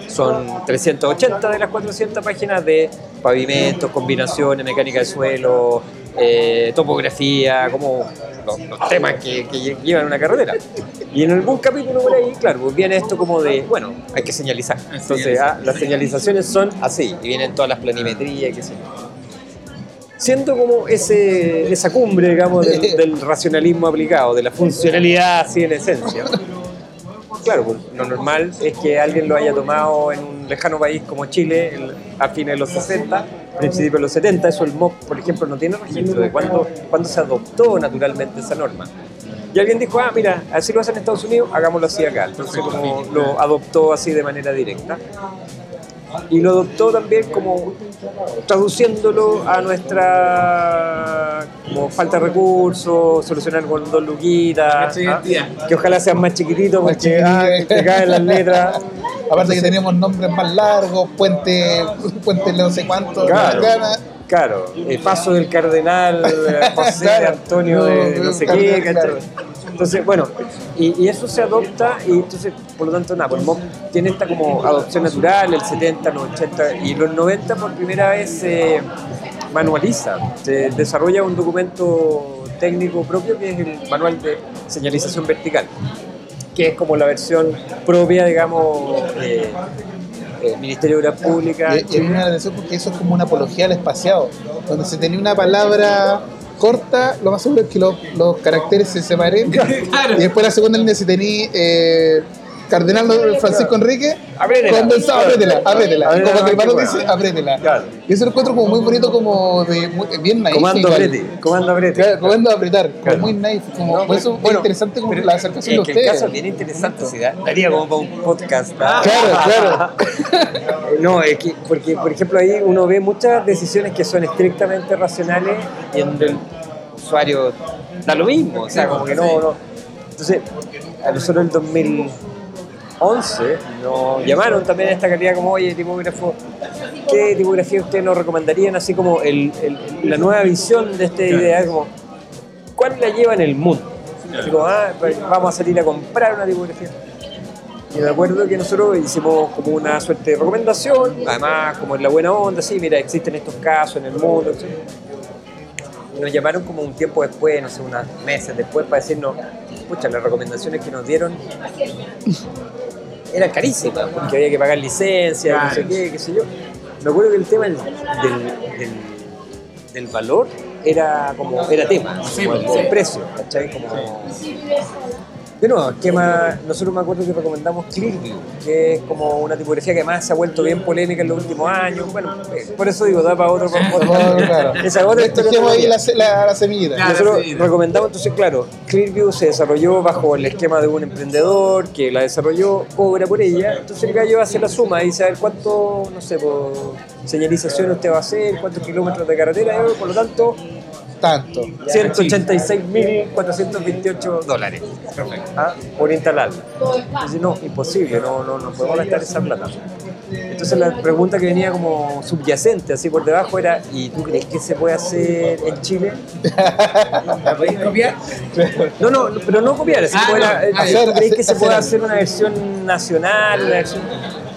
Speaker 2: son 380 de las 400 páginas de pavimentos, combinaciones, mecánica de suelo, eh, topografía, como los, los temas que, que lle- llevan una carretera. Y en algún capítulo por ahí, claro, pues viene esto como de, bueno, hay que señalizar. Entonces, ah, las señalizaciones son así, y vienen todas las planimetrías, qué sé yo. Siendo como ese, esa cumbre, digamos, del, del racionalismo aplicado, de la funcionalidad así en esencia. Claro, pues, lo normal es que alguien lo haya tomado en un lejano país como Chile a fines de los 60, principios de los 70. Eso el MOP, por ejemplo, no tiene registro de cuándo, se adoptó naturalmente esa norma. Y alguien dijo, ah, mira, así lo hacen en Estados Unidos, hagámoslo así acá. Entonces, lo adoptó así de manera directa. Y lo adoptó también como traduciéndolo a nuestra como falta de recursos, solucionar con dos luquitas, ¿ah? que ojalá sean más chiquititos porque ah,
Speaker 3: chiquititos.
Speaker 2: te caen las letras.
Speaker 3: Aparte que teníamos nombres más largos, puente, puente no sé cuánto,
Speaker 2: Claro. Claro, el paso del cardenal eh, José. Antonio de
Speaker 3: No,
Speaker 2: sé qué. Entonces, bueno, y, eso se adopta y entonces, por lo tanto, nada, pues el MOP tiene esta como adopción natural, el 70, los 80 y los 90 por primera vez se manualiza, se desarrolla un documento técnico propio que es el manual de señalización vertical, que es como la versión propia, digamos, eh, Ministerio de Obras Públicas.
Speaker 3: Y, y porque eso es como una apología al espaciado, donde se tenía una palabra corta, lo más seguro es que los, los caracteres se separen. Y después la segunda línea, si tenía eh, Cardenal Francisco Enrique,
Speaker 2: abrétela,
Speaker 3: condensado, abrétela, abrétela.
Speaker 2: abrétela
Speaker 3: como el
Speaker 2: hermano
Speaker 3: dice, abrétela.
Speaker 2: Claro.
Speaker 3: Y eso lo encuentro como muy bonito, como de, bien naive.
Speaker 2: Comando abrete, comando abrete.
Speaker 3: Comando apretar,
Speaker 2: claro.
Speaker 3: como muy naive. Como, por eso
Speaker 2: bueno,
Speaker 3: es interesante como la acercación de ustedes.
Speaker 2: El caso bien interesante, ¿sí? daría como para un podcast. ¿ah?
Speaker 3: Claro, claro.
Speaker 2: no, es que, porque por ejemplo ahí uno ve muchas decisiones que son estrictamente racionales y en el usuario da lo mismo, o sea, como que no... no. Entonces, a lo nosotros en 2000... 11 nos llamaron también a esta calidad como, oye, tipógrafo, ¿qué tipografía ustedes nos recomendarían? Así como el, la nueva visión de esta idea, como, ¿cuál la lleva en el mundo? Así como, ah, pues, vamos a salir a comprar una tipografía. Y me acuerdo que nosotros hicimos como una suerte de recomendación, además como en la buena onda, sí, mira, existen estos casos en el mundo. ¿sí? Nos llamaron como un tiempo después, no sé, unas meses después, para decirnos, escucha las recomendaciones que nos dieron eran carísimas, porque había que pagar licencia, no sé qué, qué sé yo. Me acuerdo que el tema del, del, del- del valor era como, era tema, como el precio, ¿cachai? Como, de nuevo, esquema, nosotros me acuerdo que recomendamos Clearview, que es como una tipografía que además se ha vuelto bien polémica en los últimos años. Bueno, eh, por eso digo, da para otro podcast.
Speaker 3: Bueno, claro.
Speaker 2: Esa es otra
Speaker 3: Dejemos ahí la, la, la semillita.
Speaker 1: Claro.
Speaker 2: Nosotros
Speaker 1: sí.
Speaker 2: recomendamos, entonces, claro, Clearview se desarrolló bajo el esquema de un emprendedor que la desarrolló, cobra por ella. Entonces, el gallo hace la suma y ver cuánto, no sé, por señalización usted va a hacer, cuántos kilómetros de carretera, y, por lo tanto,
Speaker 3: Tanto.
Speaker 2: 186.428 dólares ¿ah? por instalarla. Entonces, no, imposible, no, no, no podemos gastar esa plata. Entonces la pregunta que venía como subyacente, así por debajo, era ¿y tú crees que se puede hacer en Chile?
Speaker 1: ¿La podéis copiar?
Speaker 2: No, no, pero no copiar, así
Speaker 1: Ah, no. Ah,
Speaker 2: ¿tú crees que se
Speaker 3: Hacer-
Speaker 2: puede
Speaker 3: hacer
Speaker 2: hacer una versión nacional? Una versión...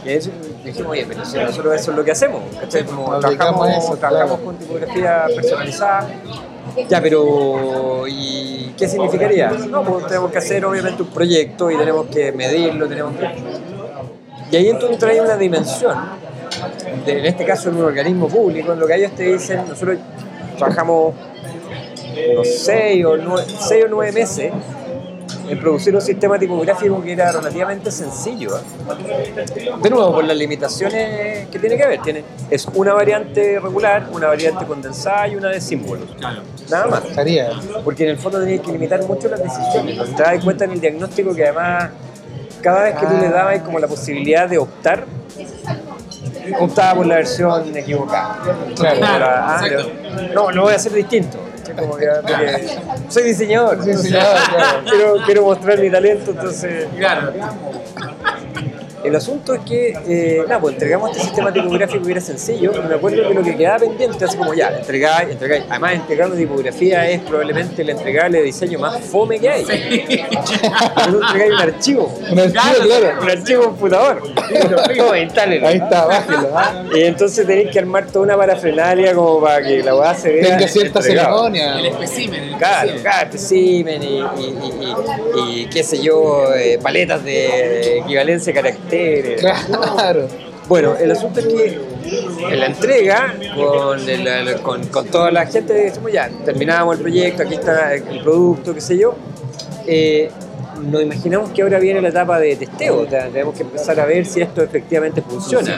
Speaker 2: Y eso dijimos, oye, pero si nosotros eso es lo que hacemos, ¿cachai? Como trabajamos,
Speaker 3: eso,
Speaker 2: trabajamos
Speaker 3: claro.
Speaker 2: con tipografía personalizada. Ya, pero ¿y qué significaría? No, pues tenemos que hacer obviamente un proyecto y tenemos que medirlo, tenemos que... Y ahí entonces trae una dimensión, de- en este caso en un organismo público, en lo que ellos te dicen, nosotros trabajamos unos 6 o 9, seis o nueve meses en producir un sistema tipográfico que era relativamente sencillo. ¿eh? De nuevo, por las limitaciones que tiene que haber. Tiene, es una variante regular, una variante condensada y una de símbolos.
Speaker 1: Claro.
Speaker 2: Nada más.
Speaker 3: Estaría.
Speaker 2: Porque en el fondo tenías que limitar mucho las decisiones. Te das cuenta en el diagnóstico que además cada vez que tú le dabas como la posibilidad de optar, optaba por la versión equivocada.
Speaker 3: Claro.
Speaker 2: Era, ah, no, lo voy a hacer distinto. Como que, porque soy diseñador,
Speaker 3: claro.
Speaker 2: quiero, quiero mostrar mi talento, entonces
Speaker 1: Claro.
Speaker 2: El asunto es que, eh, nada, pues entregamos este sistema tipográfico que era sencillo, y me acuerdo que lo que quedaba pendiente, así como ya, entregáis, entregáis. Además, entregar una tipografía es probablemente el entregable de diseño más fome que hay. Tú entregáis un archivo,
Speaker 3: Un archivo, claro.
Speaker 2: un archivo computador. No, instálelo.
Speaker 3: Ahí está, bájelo. ¿ah?
Speaker 2: Y entonces tenéis que armar toda una parafernalia como para que la weá se vea.
Speaker 3: Tenga cierta
Speaker 2: entregado.
Speaker 3: ceremonia.
Speaker 1: El espécimen. el
Speaker 2: Claro, claro, espécimen y, y, y, y- y qué sé yo, eh, paletas de equivalencia de
Speaker 3: Claro.
Speaker 2: Bueno, el asunto es que en la entrega, con, el- con, con toda la gente, decimos ya, terminamos el proyecto, aquí está el producto, qué sé yo. Eh, nos imaginamos que ahora viene la etapa de testeo, o sea, tenemos que empezar a ver si esto efectivamente funciona.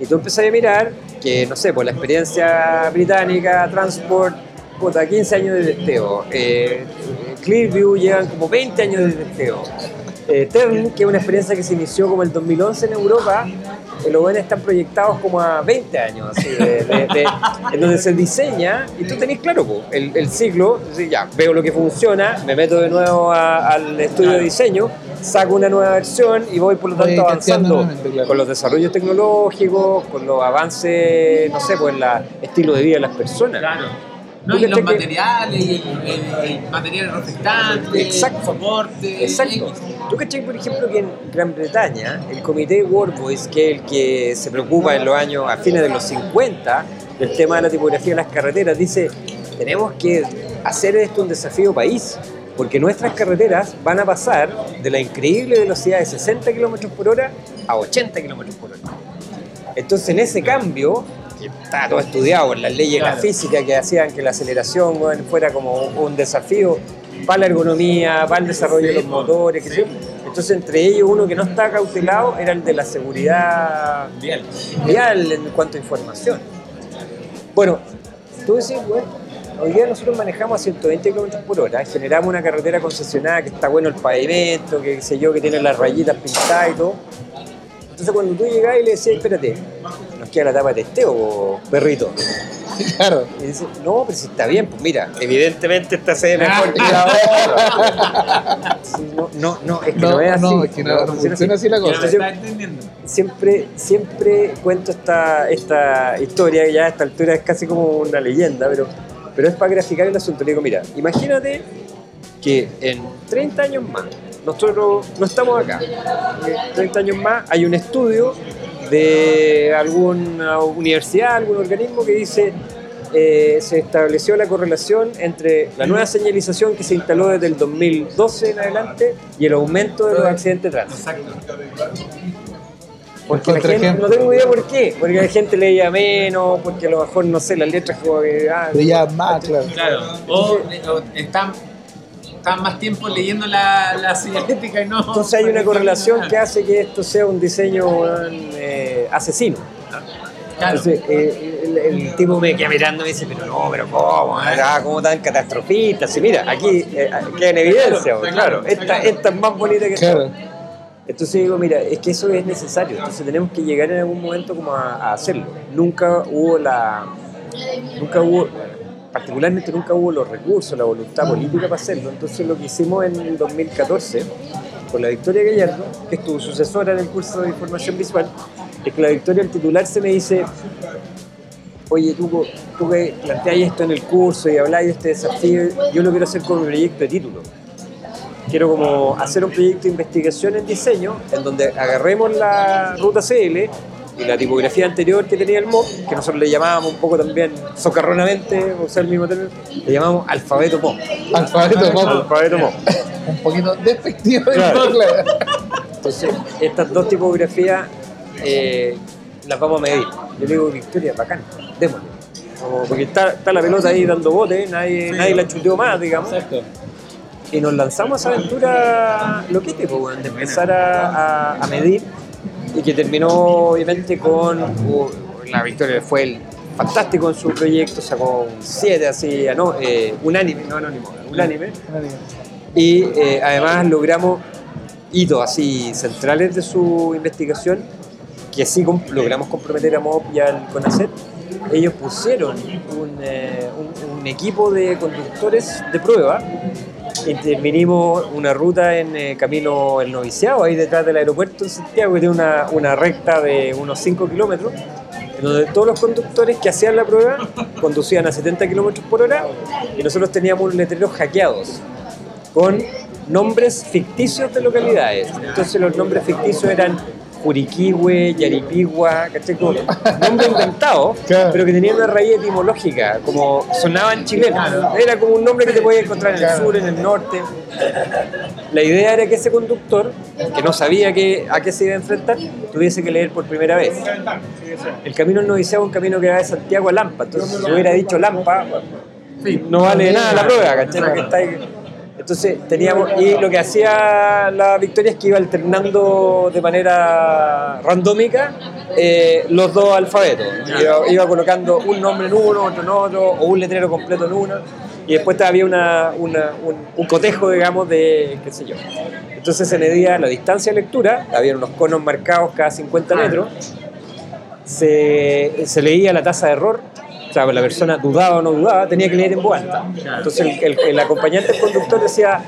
Speaker 2: Y tú empezás a mirar que, no sé, por la experiencia británica, Transport, puta, 15 años de testeo. Eh, Clearview llevan como 20 años de testeo. Eh, Tern, que es una experiencia que se inició como el 2011 en Europa, eh, los buenos están proyectados como a 20 años, así, de- de- de- en donde se diseña y tú tenés claro po, el, el ciclo, ya, veo lo que funciona, me meto de nuevo a- al estudio de diseño saco una nueva versión y voy por lo tanto avanzando
Speaker 3: claro.
Speaker 2: con los desarrollos tecnológicos, con los avances, no sé, pues en la estilo de vida de las personas.
Speaker 1: Claro.
Speaker 2: ¿Tú
Speaker 1: No, y los
Speaker 2: que-
Speaker 1: materiales, y el, el- el materiales reflectantes,
Speaker 2: Exacto.
Speaker 1: soporte.
Speaker 2: Exacto. ¿Tú cachai, por ejemplo, que en Gran Bretaña el comité World Voice, que es el que se preocupa en los años, a fines de los 50, del tema de la tipografía de las carreteras, dice, tenemos que hacer esto un desafío país, porque nuestras carreteras van a pasar de la increíble velocidad de 60 km por hora a 80 km por hora. Entonces, en ese cambio, que está todo estudiado por las leyes de
Speaker 1: Claro.
Speaker 2: la física que hacían que la aceleración bueno, fuera como un desafío para la ergonomía, para el desarrollo de los motores, yo. Entonces, entre ellos, uno que no está cautelado era el de la seguridad vial en cuanto a información. Bueno, tú decís, bueno, hoy día nosotros manejamos a 120 km por hora, generamos una carretera concesionada que está bueno el pavimento, que qué sé yo, que tiene las rayitas pintadas y todo. Entonces cuando tú llegás y le decías, espérate, queda la etapa de testeo, perrito.
Speaker 3: Claro.
Speaker 2: Y dice, no, pero si está bien, pues mira, evidentemente esta se ve mejor que la otra. No, no, no, es que no,
Speaker 3: No,
Speaker 2: es así.
Speaker 3: no, es que no, no funciona así la cosa.
Speaker 1: está entendiendo.
Speaker 2: siempre, siempre cuento esta, esta historia, que ya a esta altura es casi como una leyenda, pero, pero es para graficar el asunto. Le digo, mira, imagínate que en 30 años más, nosotros no estamos acá, en 30 años más hay un estudio de alguna universidad, algún organismo que dice eh, se estableció la correlación entre la nueva señalización que se instaló desde el 2012 en adelante y el aumento de los accidentes de tránsito.
Speaker 1: Exacto.
Speaker 2: Porque la gente, no tengo idea por qué, porque la gente leía menos, porque a lo mejor, no sé, las letras como que... ah,
Speaker 3: más, claro.
Speaker 1: Claro. O, o están, están más tiempo leyendo la, la señalética y no.
Speaker 2: Entonces hay una correlación que hace que esto sea un diseño eh, asesino.
Speaker 1: Claro.
Speaker 2: Entonces eh, el, el tipo me queda mirando y me dice, pero no, pero ¿cómo? Ah, ¿Cómo tan catastrofista? Si mira, aquí eh, queda en evidencia, weón, claro, esta, esta es más bonita que esta.
Speaker 3: Claro.
Speaker 2: Entonces digo, mira, es que eso es necesario, entonces tenemos que llegar en algún momento como a, a hacerlo. Nunca hubo la... Nunca hubo, particularmente nunca hubo los recursos, la voluntad política para hacerlo. Entonces lo que hicimos en el 2014, con la Victoria Gallardo, que es tu sucesora en el curso de información visual, es que la Victoria al titularse me dice, oye, tú, tú que planteáis esto en el curso y habláis de este desafío, yo lo quiero hacer con mi proyecto de título quiero como hacer un proyecto de investigación en diseño en donde agarremos la ruta CL y la tipografía anterior que tenía el MOP, que nosotros le llamábamos un poco también socarronamente, o sea, el mismo término, le llamamos alfabeto MOP.
Speaker 3: Alfabeto pop.
Speaker 2: Alfabeto MOP.
Speaker 3: Un poquito despectivo.
Speaker 2: Claro.
Speaker 3: claro.
Speaker 2: Entonces, estas dos tipografías eh, las vamos a medir. Yo le digo, Victoria, bacán, démosle. Como- porque está, está la pelota ahí dando bote, nadie, nadie la chuteó más, digamos.
Speaker 1: Exacto.
Speaker 2: y nos lanzamos a esa aventura loquete, pues, de empezar a, a- a medir y que terminó obviamente con uh, la victoria. Fue el fantástico en su proyecto, sacó un 7 así, ano- eh, unánime, no anónimo, unánime. Y eh, además logramos hitos así centrales de su investigación que sí logramos comprometer a MOP y al CONACET. Ellos pusieron un, eh, equipo de conductores de prueba intervinimos una ruta en eh, camino El Noviciado, ahí detrás del aeropuerto de Santiago, que tiene una, una recta de unos 5 kilómetros, en donde todos los conductores que hacían la prueba conducían a 70 kilómetros por hora y nosotros teníamos unos letreros hackeados con nombres ficticios de localidades. Entonces los nombres ficticios eran Juriquihue, Yaripigua, ¿cachai? Como nombres inventados,
Speaker 3: Claro.
Speaker 2: pero que tenían una raíz etimológica, como sonaban chilenos. Era como un nombre que te podías encontrar en el sur, en el norte. La idea era que ese conductor, que no sabía que, a qué se iba a enfrentar, tuviese que leer por primera vez. El camino al noviciado es un camino que va de Santiago a Lampa, entonces si hubiera dicho Lampa, no vale de nada la prueba, ¿cachai? Porque está ahí. Entonces teníamos, y lo que hacía la Victoria es que iba alternando de manera randómica eh, los dos alfabetos. Iba, iba colocando un nombre en uno, otro en otro, o un letrero completo en uno, y después había una, una- un, un cotejo, digamos, de qué sé yo. Entonces se medía la distancia de lectura, había unos conos marcados cada 50 metros, se, se leía la tasa de error, o sea, la persona dudaba o no dudaba, tenía que leer en voz alta. Entonces el, el- el acompañante del conductor decía,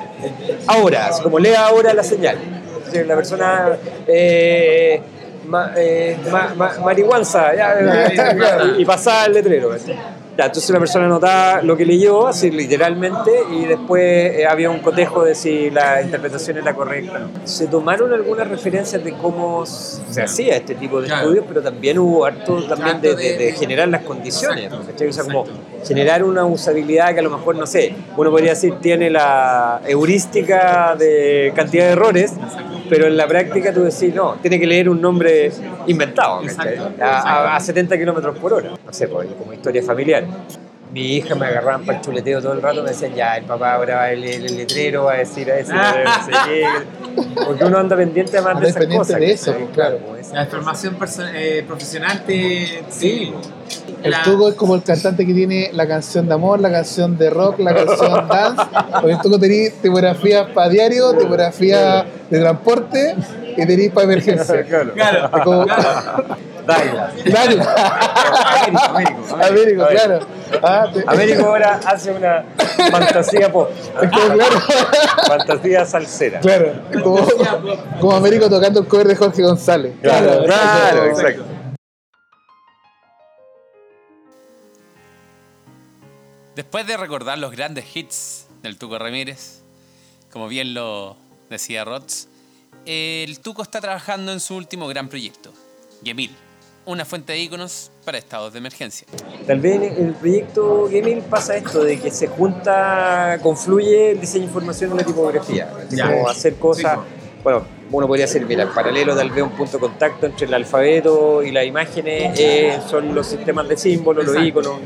Speaker 2: ahora, como lea ahora la señal. entre la persona eh, ma- eh, ma- ma- marihuanza ya, y, y pasaba el letrero. Ya, entonces la persona anotaba lo que leyó, así literalmente, y después eh, había un cotejo de si la interpretación era correcta. Se tomaron algunas referencias de cómo se hacía este tipo de
Speaker 1: Claro.
Speaker 2: estudios, pero también hubo harto también de, generar las condiciones.
Speaker 1: Exacto.
Speaker 2: O sea, como generar una usabilidad que a lo mejor, no sé, uno podría decir tiene la heurística de cantidad de errores, pero en la práctica tú decís, no, tiene que leer un nombre inventado, ¿cachai?
Speaker 1: Exacto,
Speaker 2: A, a- a 70 kilómetros por hora. No sé, pues, como historia familiar. Mi hija me agarraban para el chuleteo todo el rato, me decían, ya, el papá ahora va a leer el letrero, va a decir a ese, no sé qué. Porque uno anda pendiente además de esas cosas.
Speaker 3: de eso, pues, claro.
Speaker 1: La formación eh, profesional te...
Speaker 2: Sí,
Speaker 3: El Tuco es como el cantante que tiene la canción de amor, la canción de rock, la canción dance. Porque el Tuco tenía tipografías para diario, tipografía de transporte y tenía para emergencia.
Speaker 2: claro.
Speaker 1: Claro,
Speaker 3: como-
Speaker 2: Daila.
Speaker 3: Claro.
Speaker 2: Américo, Américo,
Speaker 3: Américo, claro. Ah, te-
Speaker 2: Américo ahora hace una fantasía pop.
Speaker 3: es como, claro.
Speaker 2: Fantasía salsera.
Speaker 3: Claro. Es Como, como Américo tocando el cover de Jorge González.
Speaker 2: Claro, claro,
Speaker 3: Eso.
Speaker 2: exacto.
Speaker 1: Después de recordar los grandes hits del Tuco Ramírez, como bien lo decía Rods, el Tuco está trabajando en su último gran proyecto, Gemil, una fuente de iconos para estados de emergencia.
Speaker 2: Tal vez en el proyecto Gaming pasa esto de que se junta, confluye el diseño de información en la tipografía.
Speaker 1: Ya.
Speaker 2: Como hacer cosas, bueno, uno podría decir, mira, el paralelo tal vez un punto de contacto entre el alfabeto y las imágenes eh, son los sistemas de símbolos, los
Speaker 1: Exacto.
Speaker 2: iconos.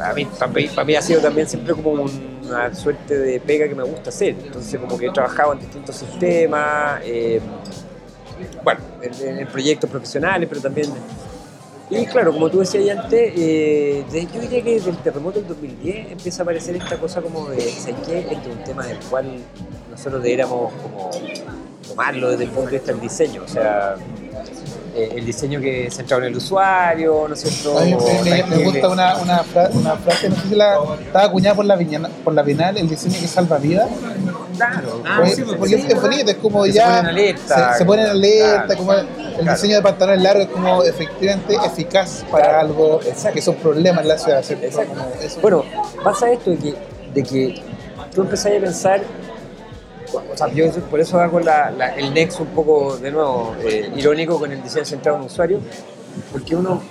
Speaker 2: A mí, para, mí, para mí ha sido también siempre como una suerte de pega que me gusta hacer. Entonces como que he trabajado en distintos sistemas, eh, bueno, en, proyectos profesionales, pero también... Y claro, como tú decías antes, eh, yo diría que desde el terremoto del 2010 empieza a aparecer esta cosa como de, ¿sabes qué? Este es un tema del cual nosotros deberíamos como tomarlo desde el punto de vista del diseño, o sea, eh, el diseño que es centrado en el usuario, ¿no es cierto?
Speaker 3: A mí me, me- me
Speaker 2: Tangible.
Speaker 3: gusta una, una, fra- una frase, no sé si la estaba acuñada por la, viñana, por la Bienal, el diseño que salva vidas.
Speaker 2: Claro,
Speaker 1: Ah,
Speaker 3: Porque-
Speaker 1: sí, pues,
Speaker 3: porque
Speaker 1: sí.
Speaker 3: es bonito, es como
Speaker 2: Que se
Speaker 3: ya.
Speaker 2: ponen alerta.
Speaker 3: Se, se ponen alerta,
Speaker 2: Claro.
Speaker 3: como el
Speaker 2: Claro.
Speaker 3: diseño de pantalones largos es como efectivamente eficaz para
Speaker 2: Claro.
Speaker 3: algo
Speaker 2: Exacto.
Speaker 3: que son problemas en la ciudad. ¿cierto?
Speaker 2: Exacto.
Speaker 3: Como eso.
Speaker 2: Bueno, pasa esto de que, de que tú empezás a pensar, o sea, yo eso- por eso hago la- la- el nexo un poco, de nuevo, eh, irónico con el diseño centrado en el usuario, porque uno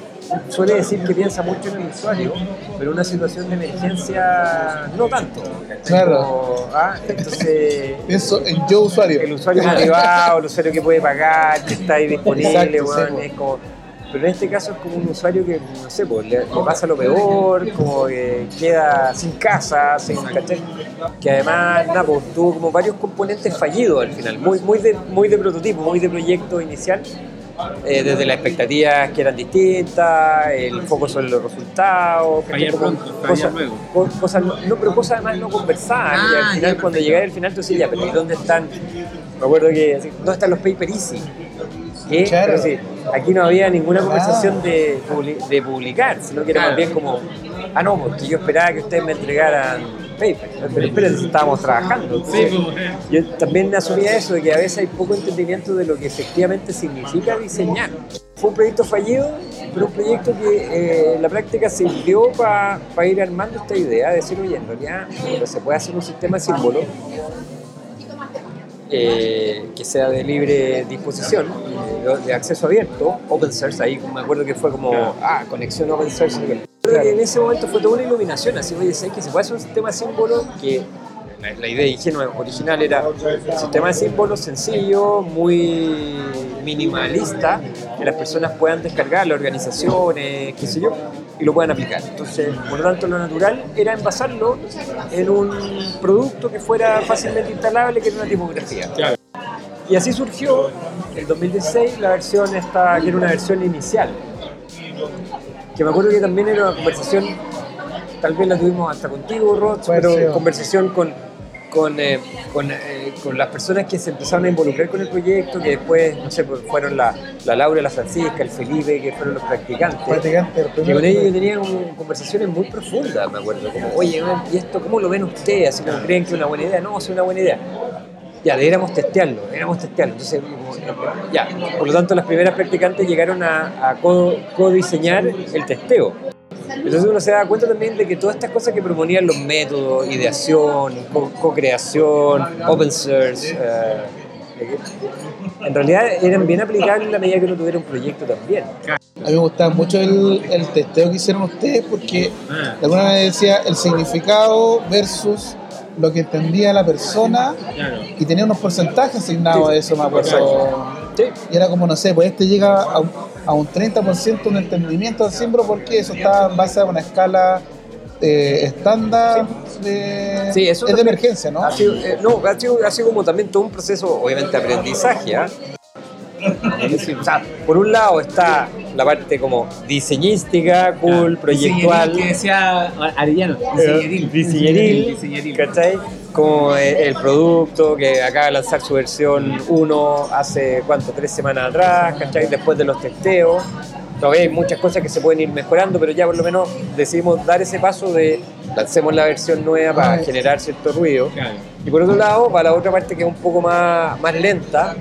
Speaker 2: suele decir que piensa mucho en el usuario, pero en una situación de emergencia no tanto.
Speaker 3: Claro.
Speaker 2: Como, ah, entonces...
Speaker 3: Pienso en yo usuario.
Speaker 2: el usuario motivado, el usuario que puede pagar, que está ahí disponible,
Speaker 3: Exacto, sí, po.
Speaker 2: es como- pero en este caso es como un usuario que, no sé, pues, le, le pasa lo peor, como que queda sin casa, sin, ¿cachai? Que además, nada, pues, tuvo como varios componentes fallidos al final, muy, muy, de, muy de prototipo, muy de proyecto inicial, eh, desde las expectativas que eran distintas, el foco sobre los resultados,
Speaker 1: Fallar pronto,
Speaker 2: cosas,
Speaker 1: luego.
Speaker 2: co- cosas no, pero cosas además no conversadas, y
Speaker 1: Ah,
Speaker 2: al final
Speaker 1: ya,
Speaker 2: cuando llegáis al final tú decís, ya, pero ¿y ¿dónde están? Me acuerdo que, así, ¿dónde están los paper easy? Aquí no había ninguna
Speaker 3: Ah.
Speaker 2: conversación de, publi- de publicar, sino que era
Speaker 1: Claro.
Speaker 2: más bien como, ah, no, porque yo esperaba que ustedes me entregaran paper, pero espérense, estábamos trabajando. Entonces,
Speaker 1: pues,
Speaker 2: yo también asumía eso, de que a veces hay poco entendimiento de lo que efectivamente significa diseñar. Fue un proyecto fallido, pero un proyecto que eh, en la práctica sirvió para ir armando esta idea de decir, oye, en realidad se puede hacer un sistema de símbolos eh, que sea de libre disposición, de, de acceso abierto, open source, ahí me acuerdo que fue como, ah, conexión open source. Creo que en ese momento fue toda una iluminación, así, oye, ¿sabes que se puede hacer un sistema de símbolos que la, la idea ingenua original era un sistema de símbolos sencillo, muy minimalista, que las personas puedan descargar, las organizaciones, qué sé yo, y lo puedan aplicar. Entonces, por lo tanto, lo natural era envasarlo en un producto que fuera fácilmente instalable, que era una tipografía. Y así surgió, en 2016, la versión esta, que era una versión inicial. Que me acuerdo que también era una conversación, tal vez la tuvimos hasta contigo, Rod,
Speaker 3: ser.
Speaker 2: conversación con, con, eh, con, eh, con las personas que se empezaron a involucrar con el proyecto, que después, no sé, pues, fueron la, la Laura, la Francisca, el Felipe, que fueron los practicantes.
Speaker 3: Practicante,
Speaker 2: Que con ellos yo tenía como conversaciones muy profundas, me acuerdo. Como, oye, ¿y esto cómo lo ven ustedes? Así como creen que es una buena idea. No, es una buena idea. ya, deberíamos testearlo, deberíamos testearlo. Entonces, como, ya, por lo tanto, las primeras practicantes llegaron a, a co- co-diseñar el testeo. Entonces uno se da cuenta también de que todas estas cosas que proponían los métodos, ideación, co- co-creación, open source, eh, en realidad eran bien aplicables en la medida que uno tuviera un proyecto también.
Speaker 3: A mí me gustaba mucho el, el testeo que hicieron ustedes porque de alguna manera decía el significado versus lo que entendía la persona y tenía unos porcentajes asignados a eso, me acuerdo.
Speaker 2: Sí.
Speaker 3: Y era como, no sé, pues este llega a, a un 30% de entendimiento del símbolo porque eso está en base a una escala eh, estándar de,
Speaker 2: Sí, eso
Speaker 3: es de emergencia, ¿no?
Speaker 2: Ha sido, eh, no, ha sido, ha sido como también todo un proceso, obviamente, de aprendizaje. ¿ah? Es decir, o sea, por un lado está la parte como diseñística, cool, proyectual.
Speaker 4: Que decía Arellano.
Speaker 2: eh, diseñeril,
Speaker 4: Diseñeril.
Speaker 2: ¿cachai? Como el producto que acaba de lanzar su versión 1 hace, ¿cuánto? Tres semanas atrás, ¿cachai? Después de los testeos. Todavía hay muchas cosas que se pueden ir mejorando, pero ya por lo menos decidimos dar ese paso de lancemos la versión nueva para generar cierto ruido. Y por otro lado, va la otra parte que es un poco más, más lenta,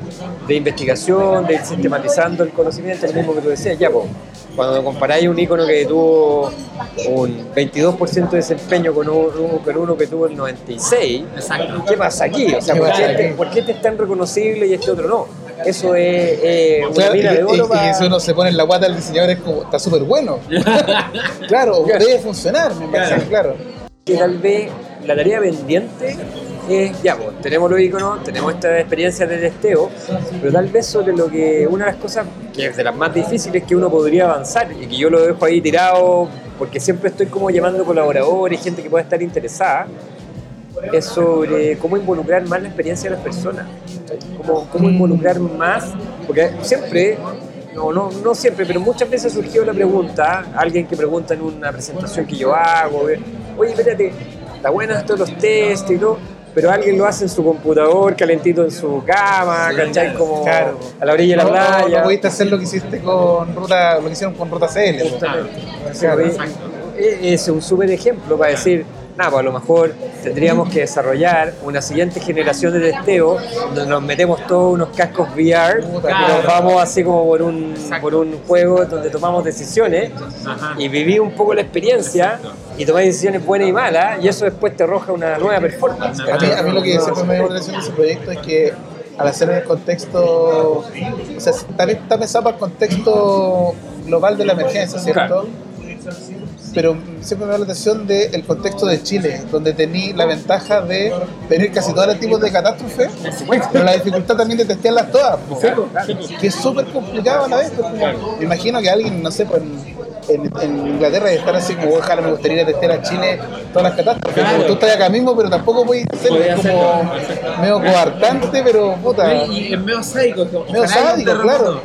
Speaker 2: de investigación, de ir sistematizando el conocimiento, lo mismo que tú decías, ya, pues, cuando comparáis un icono que tuvo un 22% de desempeño con, un, con uno que tuvo el 96%,
Speaker 4: Exacto.
Speaker 2: ¿qué pasa aquí? O sea,
Speaker 3: ¿Qué
Speaker 2: ¿por qué, este, por qué este es tan reconocible y este otro no? Eso es eh, una
Speaker 3: Claro, y,
Speaker 2: de
Speaker 3: y-
Speaker 2: oro
Speaker 3: y
Speaker 2: para-
Speaker 3: si uno se pone en la guata del diseñador es como, está súper bueno. claro, debe funcionar, me parece, claro.
Speaker 2: que tal vez la tarea pendiente es, ya, pues, tenemos los iconos, tenemos esta experiencia de testeo, pero tal vez sobre lo que, una de las cosas que es de las más difíciles que uno podría avanzar y que yo lo dejo ahí tirado porque siempre estoy como llamando colaboradores, gente que pueda estar interesada, es sobre cómo involucrar más la experiencia de las personas, cómo, cómo involucrar más, porque siempre, no, no, no siempre, pero muchas veces surgió la pregunta, alguien que pregunta en una presentación que yo hago, eh, oye, espérate, está bueno esto de los test y todo, pero alguien lo hace en su computador, calentito en su cama, ¿cachai? Como
Speaker 3: Claro.
Speaker 2: a la orilla de la
Speaker 3: No, no,
Speaker 2: playa.
Speaker 3: no pudiste hacer lo que hiciste con ruta, lo que hicieron con ruta CL.
Speaker 2: E- Es un súper ejemplo para decir, nada, pues a lo mejor tendríamos que desarrollar una siguiente generación de testeo donde nos metemos todos unos cascos VR y nos vamos así como por un,
Speaker 4: Exacto.
Speaker 2: por un juego donde tomamos decisiones
Speaker 4: Ajá.
Speaker 2: y viví un poco la experiencia
Speaker 4: Exacto.
Speaker 2: y tomáis decisiones buenas y malas y eso después te arroja una nueva performance.
Speaker 3: A mí, a mí lo que siempre me llamó la atención de ese proyecto es que al hacer en el contexto, o sea, también está pensado para el contexto global de la emergencia, ¿cierto? Pero siempre me da la atención del contexto de Chile, donde tení la ventaja de tener casi todos los tipos de catástrofes, pero la dificultad también de testearlas todas, po. que es súper complicado a la vez. pues, me imagino que alguien, no sé, pues, en, en- Inglaterra de estar así como, ojalá me gustaría testear a Chile todas las catástrofes.
Speaker 4: Claro.
Speaker 3: Como tú estás acá mismo, pero tampoco puedes es como
Speaker 4: hacerlo,
Speaker 3: medio coartante, pero puta.
Speaker 4: Y es medio sádico.
Speaker 3: Medio sádico, claro.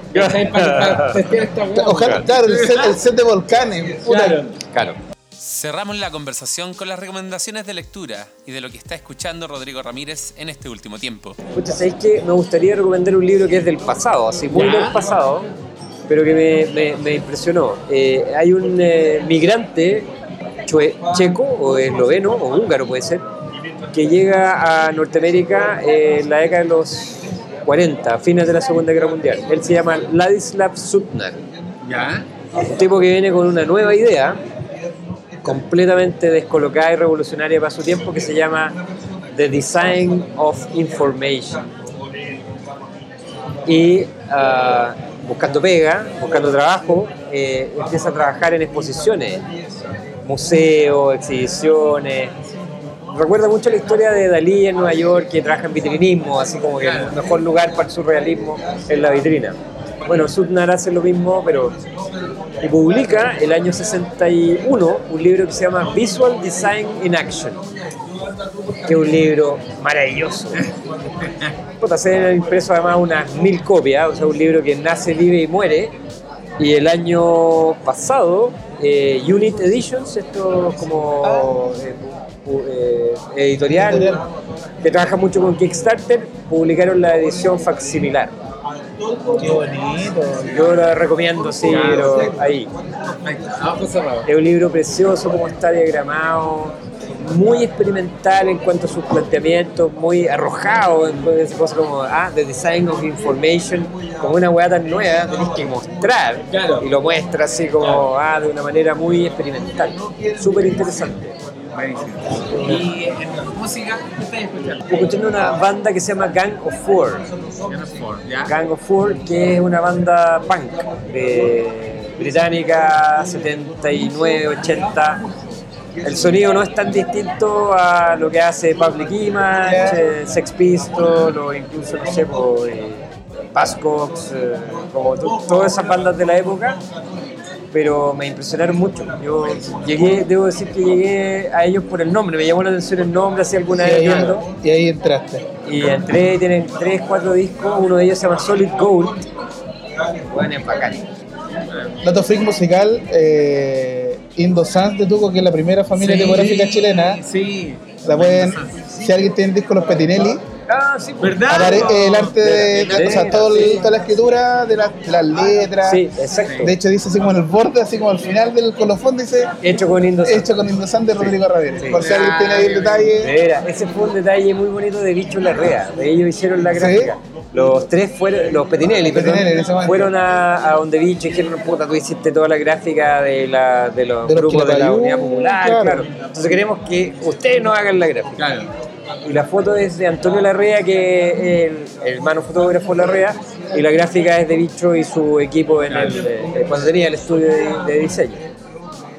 Speaker 4: Para, testear esta.
Speaker 3: Ojalá, claro, el set, el set de volcanes, puta.
Speaker 4: Claro.
Speaker 2: Claro.
Speaker 1: Cerramos la conversación con las recomendaciones de lectura y de lo que está escuchando Rodrigo Ramírez en este último tiempo.
Speaker 2: Pucha, ¿sabéis qué? Me gustaría recomendar un libro que es del pasado, así muy del pasado, pero que me, me- me impresionó. Eh, hay un eh, migrante checo o esloveno o húngaro puede ser, que llega a Norteamérica en la década de los 40, fines de la Segunda Guerra Mundial. Él se llama Ladislav Sutnar.
Speaker 4: Ya.
Speaker 2: Un tipo que viene con una nueva idea, completamente descolocada y revolucionaria para su tiempo, que se llama The Design of Information. Y ah, buscando pega, buscando trabajo, eh, empieza a trabajar en exposiciones, museos, exhibiciones. Recuerda mucho la historia de Dalí en Nueva York, que trabaja en vitrinismo, así como que el mejor lugar para el surrealismo es la vitrina. Bueno, Sutnar hace lo mismo, pero y publica el año 61 un libro que se llama Visual Design in Action, que es un libro maravilloso. Puta, se han impreso además unas mil copias, o sea, un libro que nace, vive y muere. Y el año pasado, eh, Unit Editions, esto como eh, pu- eh, editorial que trabaja mucho con Kickstarter, publicaron la edición facsimilar.
Speaker 3: Qué bonito.
Speaker 2: Yo la recomiendo, sí, pero ahí. Es un libro precioso, como está diagramado, muy experimental en cuanto a sus planteamientos, muy arrojado en esa cosa como, ah, the design of information, como una weá tan nueva, tenés que mostrar. Y lo muestra así como, ah, de una manera muy experimental. Súper interesante.
Speaker 4: Y en música, ¿qué estás escuchando?
Speaker 2: Escuchando una banda que se llama Gang of Four. Gang of Four, que es una banda punk de británica, 79, 80. El sonido no es tan distinto a lo que hace Public Image, eh, Sex Pistols o incluso, no sé, po, eh, eh, como to- todas esas bandas de la época. Pero me impresionaron mucho. Yo llegué, debo decir que llegué a ellos por el nombre, me llamó la atención el nombre, así alguna
Speaker 3: Y
Speaker 2: vez
Speaker 3: ahí,
Speaker 2: viendo.
Speaker 3: y ahí entraste.
Speaker 2: Y entré, tienen 3, 4 discos, uno de ellos se llama Solid Gold. Bueno, es bacán.
Speaker 3: Dato freak musical, eh, Indo Sans de Tuco, que es la primera familia
Speaker 4: Sí,
Speaker 3: discográfica chilena.
Speaker 4: Sí.
Speaker 3: La pueden, si alguien tiene el disco Los Petinelli,
Speaker 2: Ah, sí, pues.
Speaker 4: ¿Verdad?
Speaker 3: apare- el arte de,
Speaker 2: de-
Speaker 3: o sea, todo toda la escritura de, la- de las letras.
Speaker 2: Sí, exacto.
Speaker 3: De hecho, dice así como en el borde, así como al final del colofón, dice
Speaker 2: Hecho con Indo
Speaker 3: hecho con Indo Sans de Rodrigo Ramírez.
Speaker 2: Sí.
Speaker 3: Por si alguien tiene ahí el detalle.
Speaker 2: Ese fue un detalle muy bonito de Bicho Larrea. De ellos hicieron la
Speaker 3: Sí.
Speaker 2: gráfica. Los tres fueron, los Petinelli, perdón,
Speaker 3: Petinelli,
Speaker 2: fueron a, a donde Bicho y dijeron, puta, tú hiciste toda la gráfica de, la, de los
Speaker 3: De los
Speaker 2: grupos de la Unidad Popular,
Speaker 3: claro.
Speaker 2: claro. Entonces queremos que ustedes nos hagan la gráfica.
Speaker 4: Claro.
Speaker 2: Y la foto es de Antonio Larrea, que es el, el hermano fotógrafo Larrea, y la gráfica es de Bicho y su equipo en el, eh, cuando tenía el estudio de, de diseño.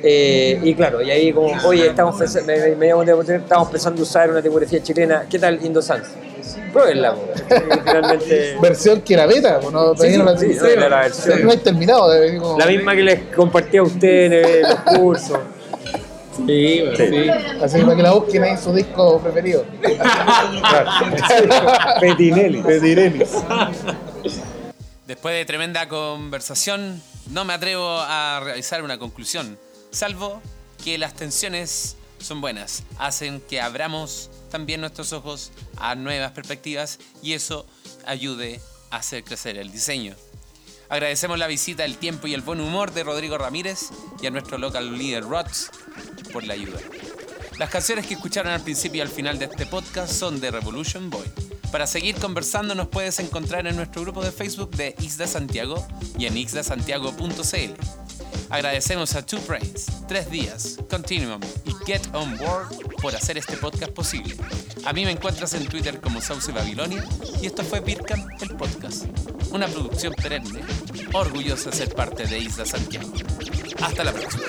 Speaker 2: Eh, y claro, y ahí como, oye, estamos pensando, me, me, de estamos pensando usar una tipografía chilena, ¿qué tal Indo Sans? Pruébenla, finalmente...
Speaker 3: Versión que era beta, no,
Speaker 2: Sí,
Speaker 3: no la,
Speaker 2: sí, sí, era la versión.
Speaker 3: No hay terminado. de- como-
Speaker 2: La misma que les compartí a usted en los cursos.
Speaker 4: Sí, bueno, sí.
Speaker 3: Así que para que la busquen ahí en su disco preferido.
Speaker 2: Petinelli.
Speaker 3: Petinelli.
Speaker 1: Después de tremenda conversación, no me atrevo a realizar una conclusión, salvo que las tensiones son buenas, hacen que abramos también nuestros ojos a nuevas perspectivas y eso ayude a hacer crecer el diseño. Agradecemos la visita, el tiempo y el buen humor de Rodrigo Ramírez y a nuestro local líder Rods por la ayuda. Las canciones que escucharon al principio y al final de este podcast son de Revolution Boy. Para seguir conversando nos puedes encontrar en nuestro grupo de Facebook de Isla Santiago y en ixdasantiago.cl. Agradecemos a Two Brains, Tres Días, Continuum y Get On Board por hacer este podcast posible. A mí me encuentras en Twitter como Sauce Babilonia y esto fue Birkan el podcast, una producción perenne, orgullosa de ser parte de Isla Santiago. Hasta la próxima.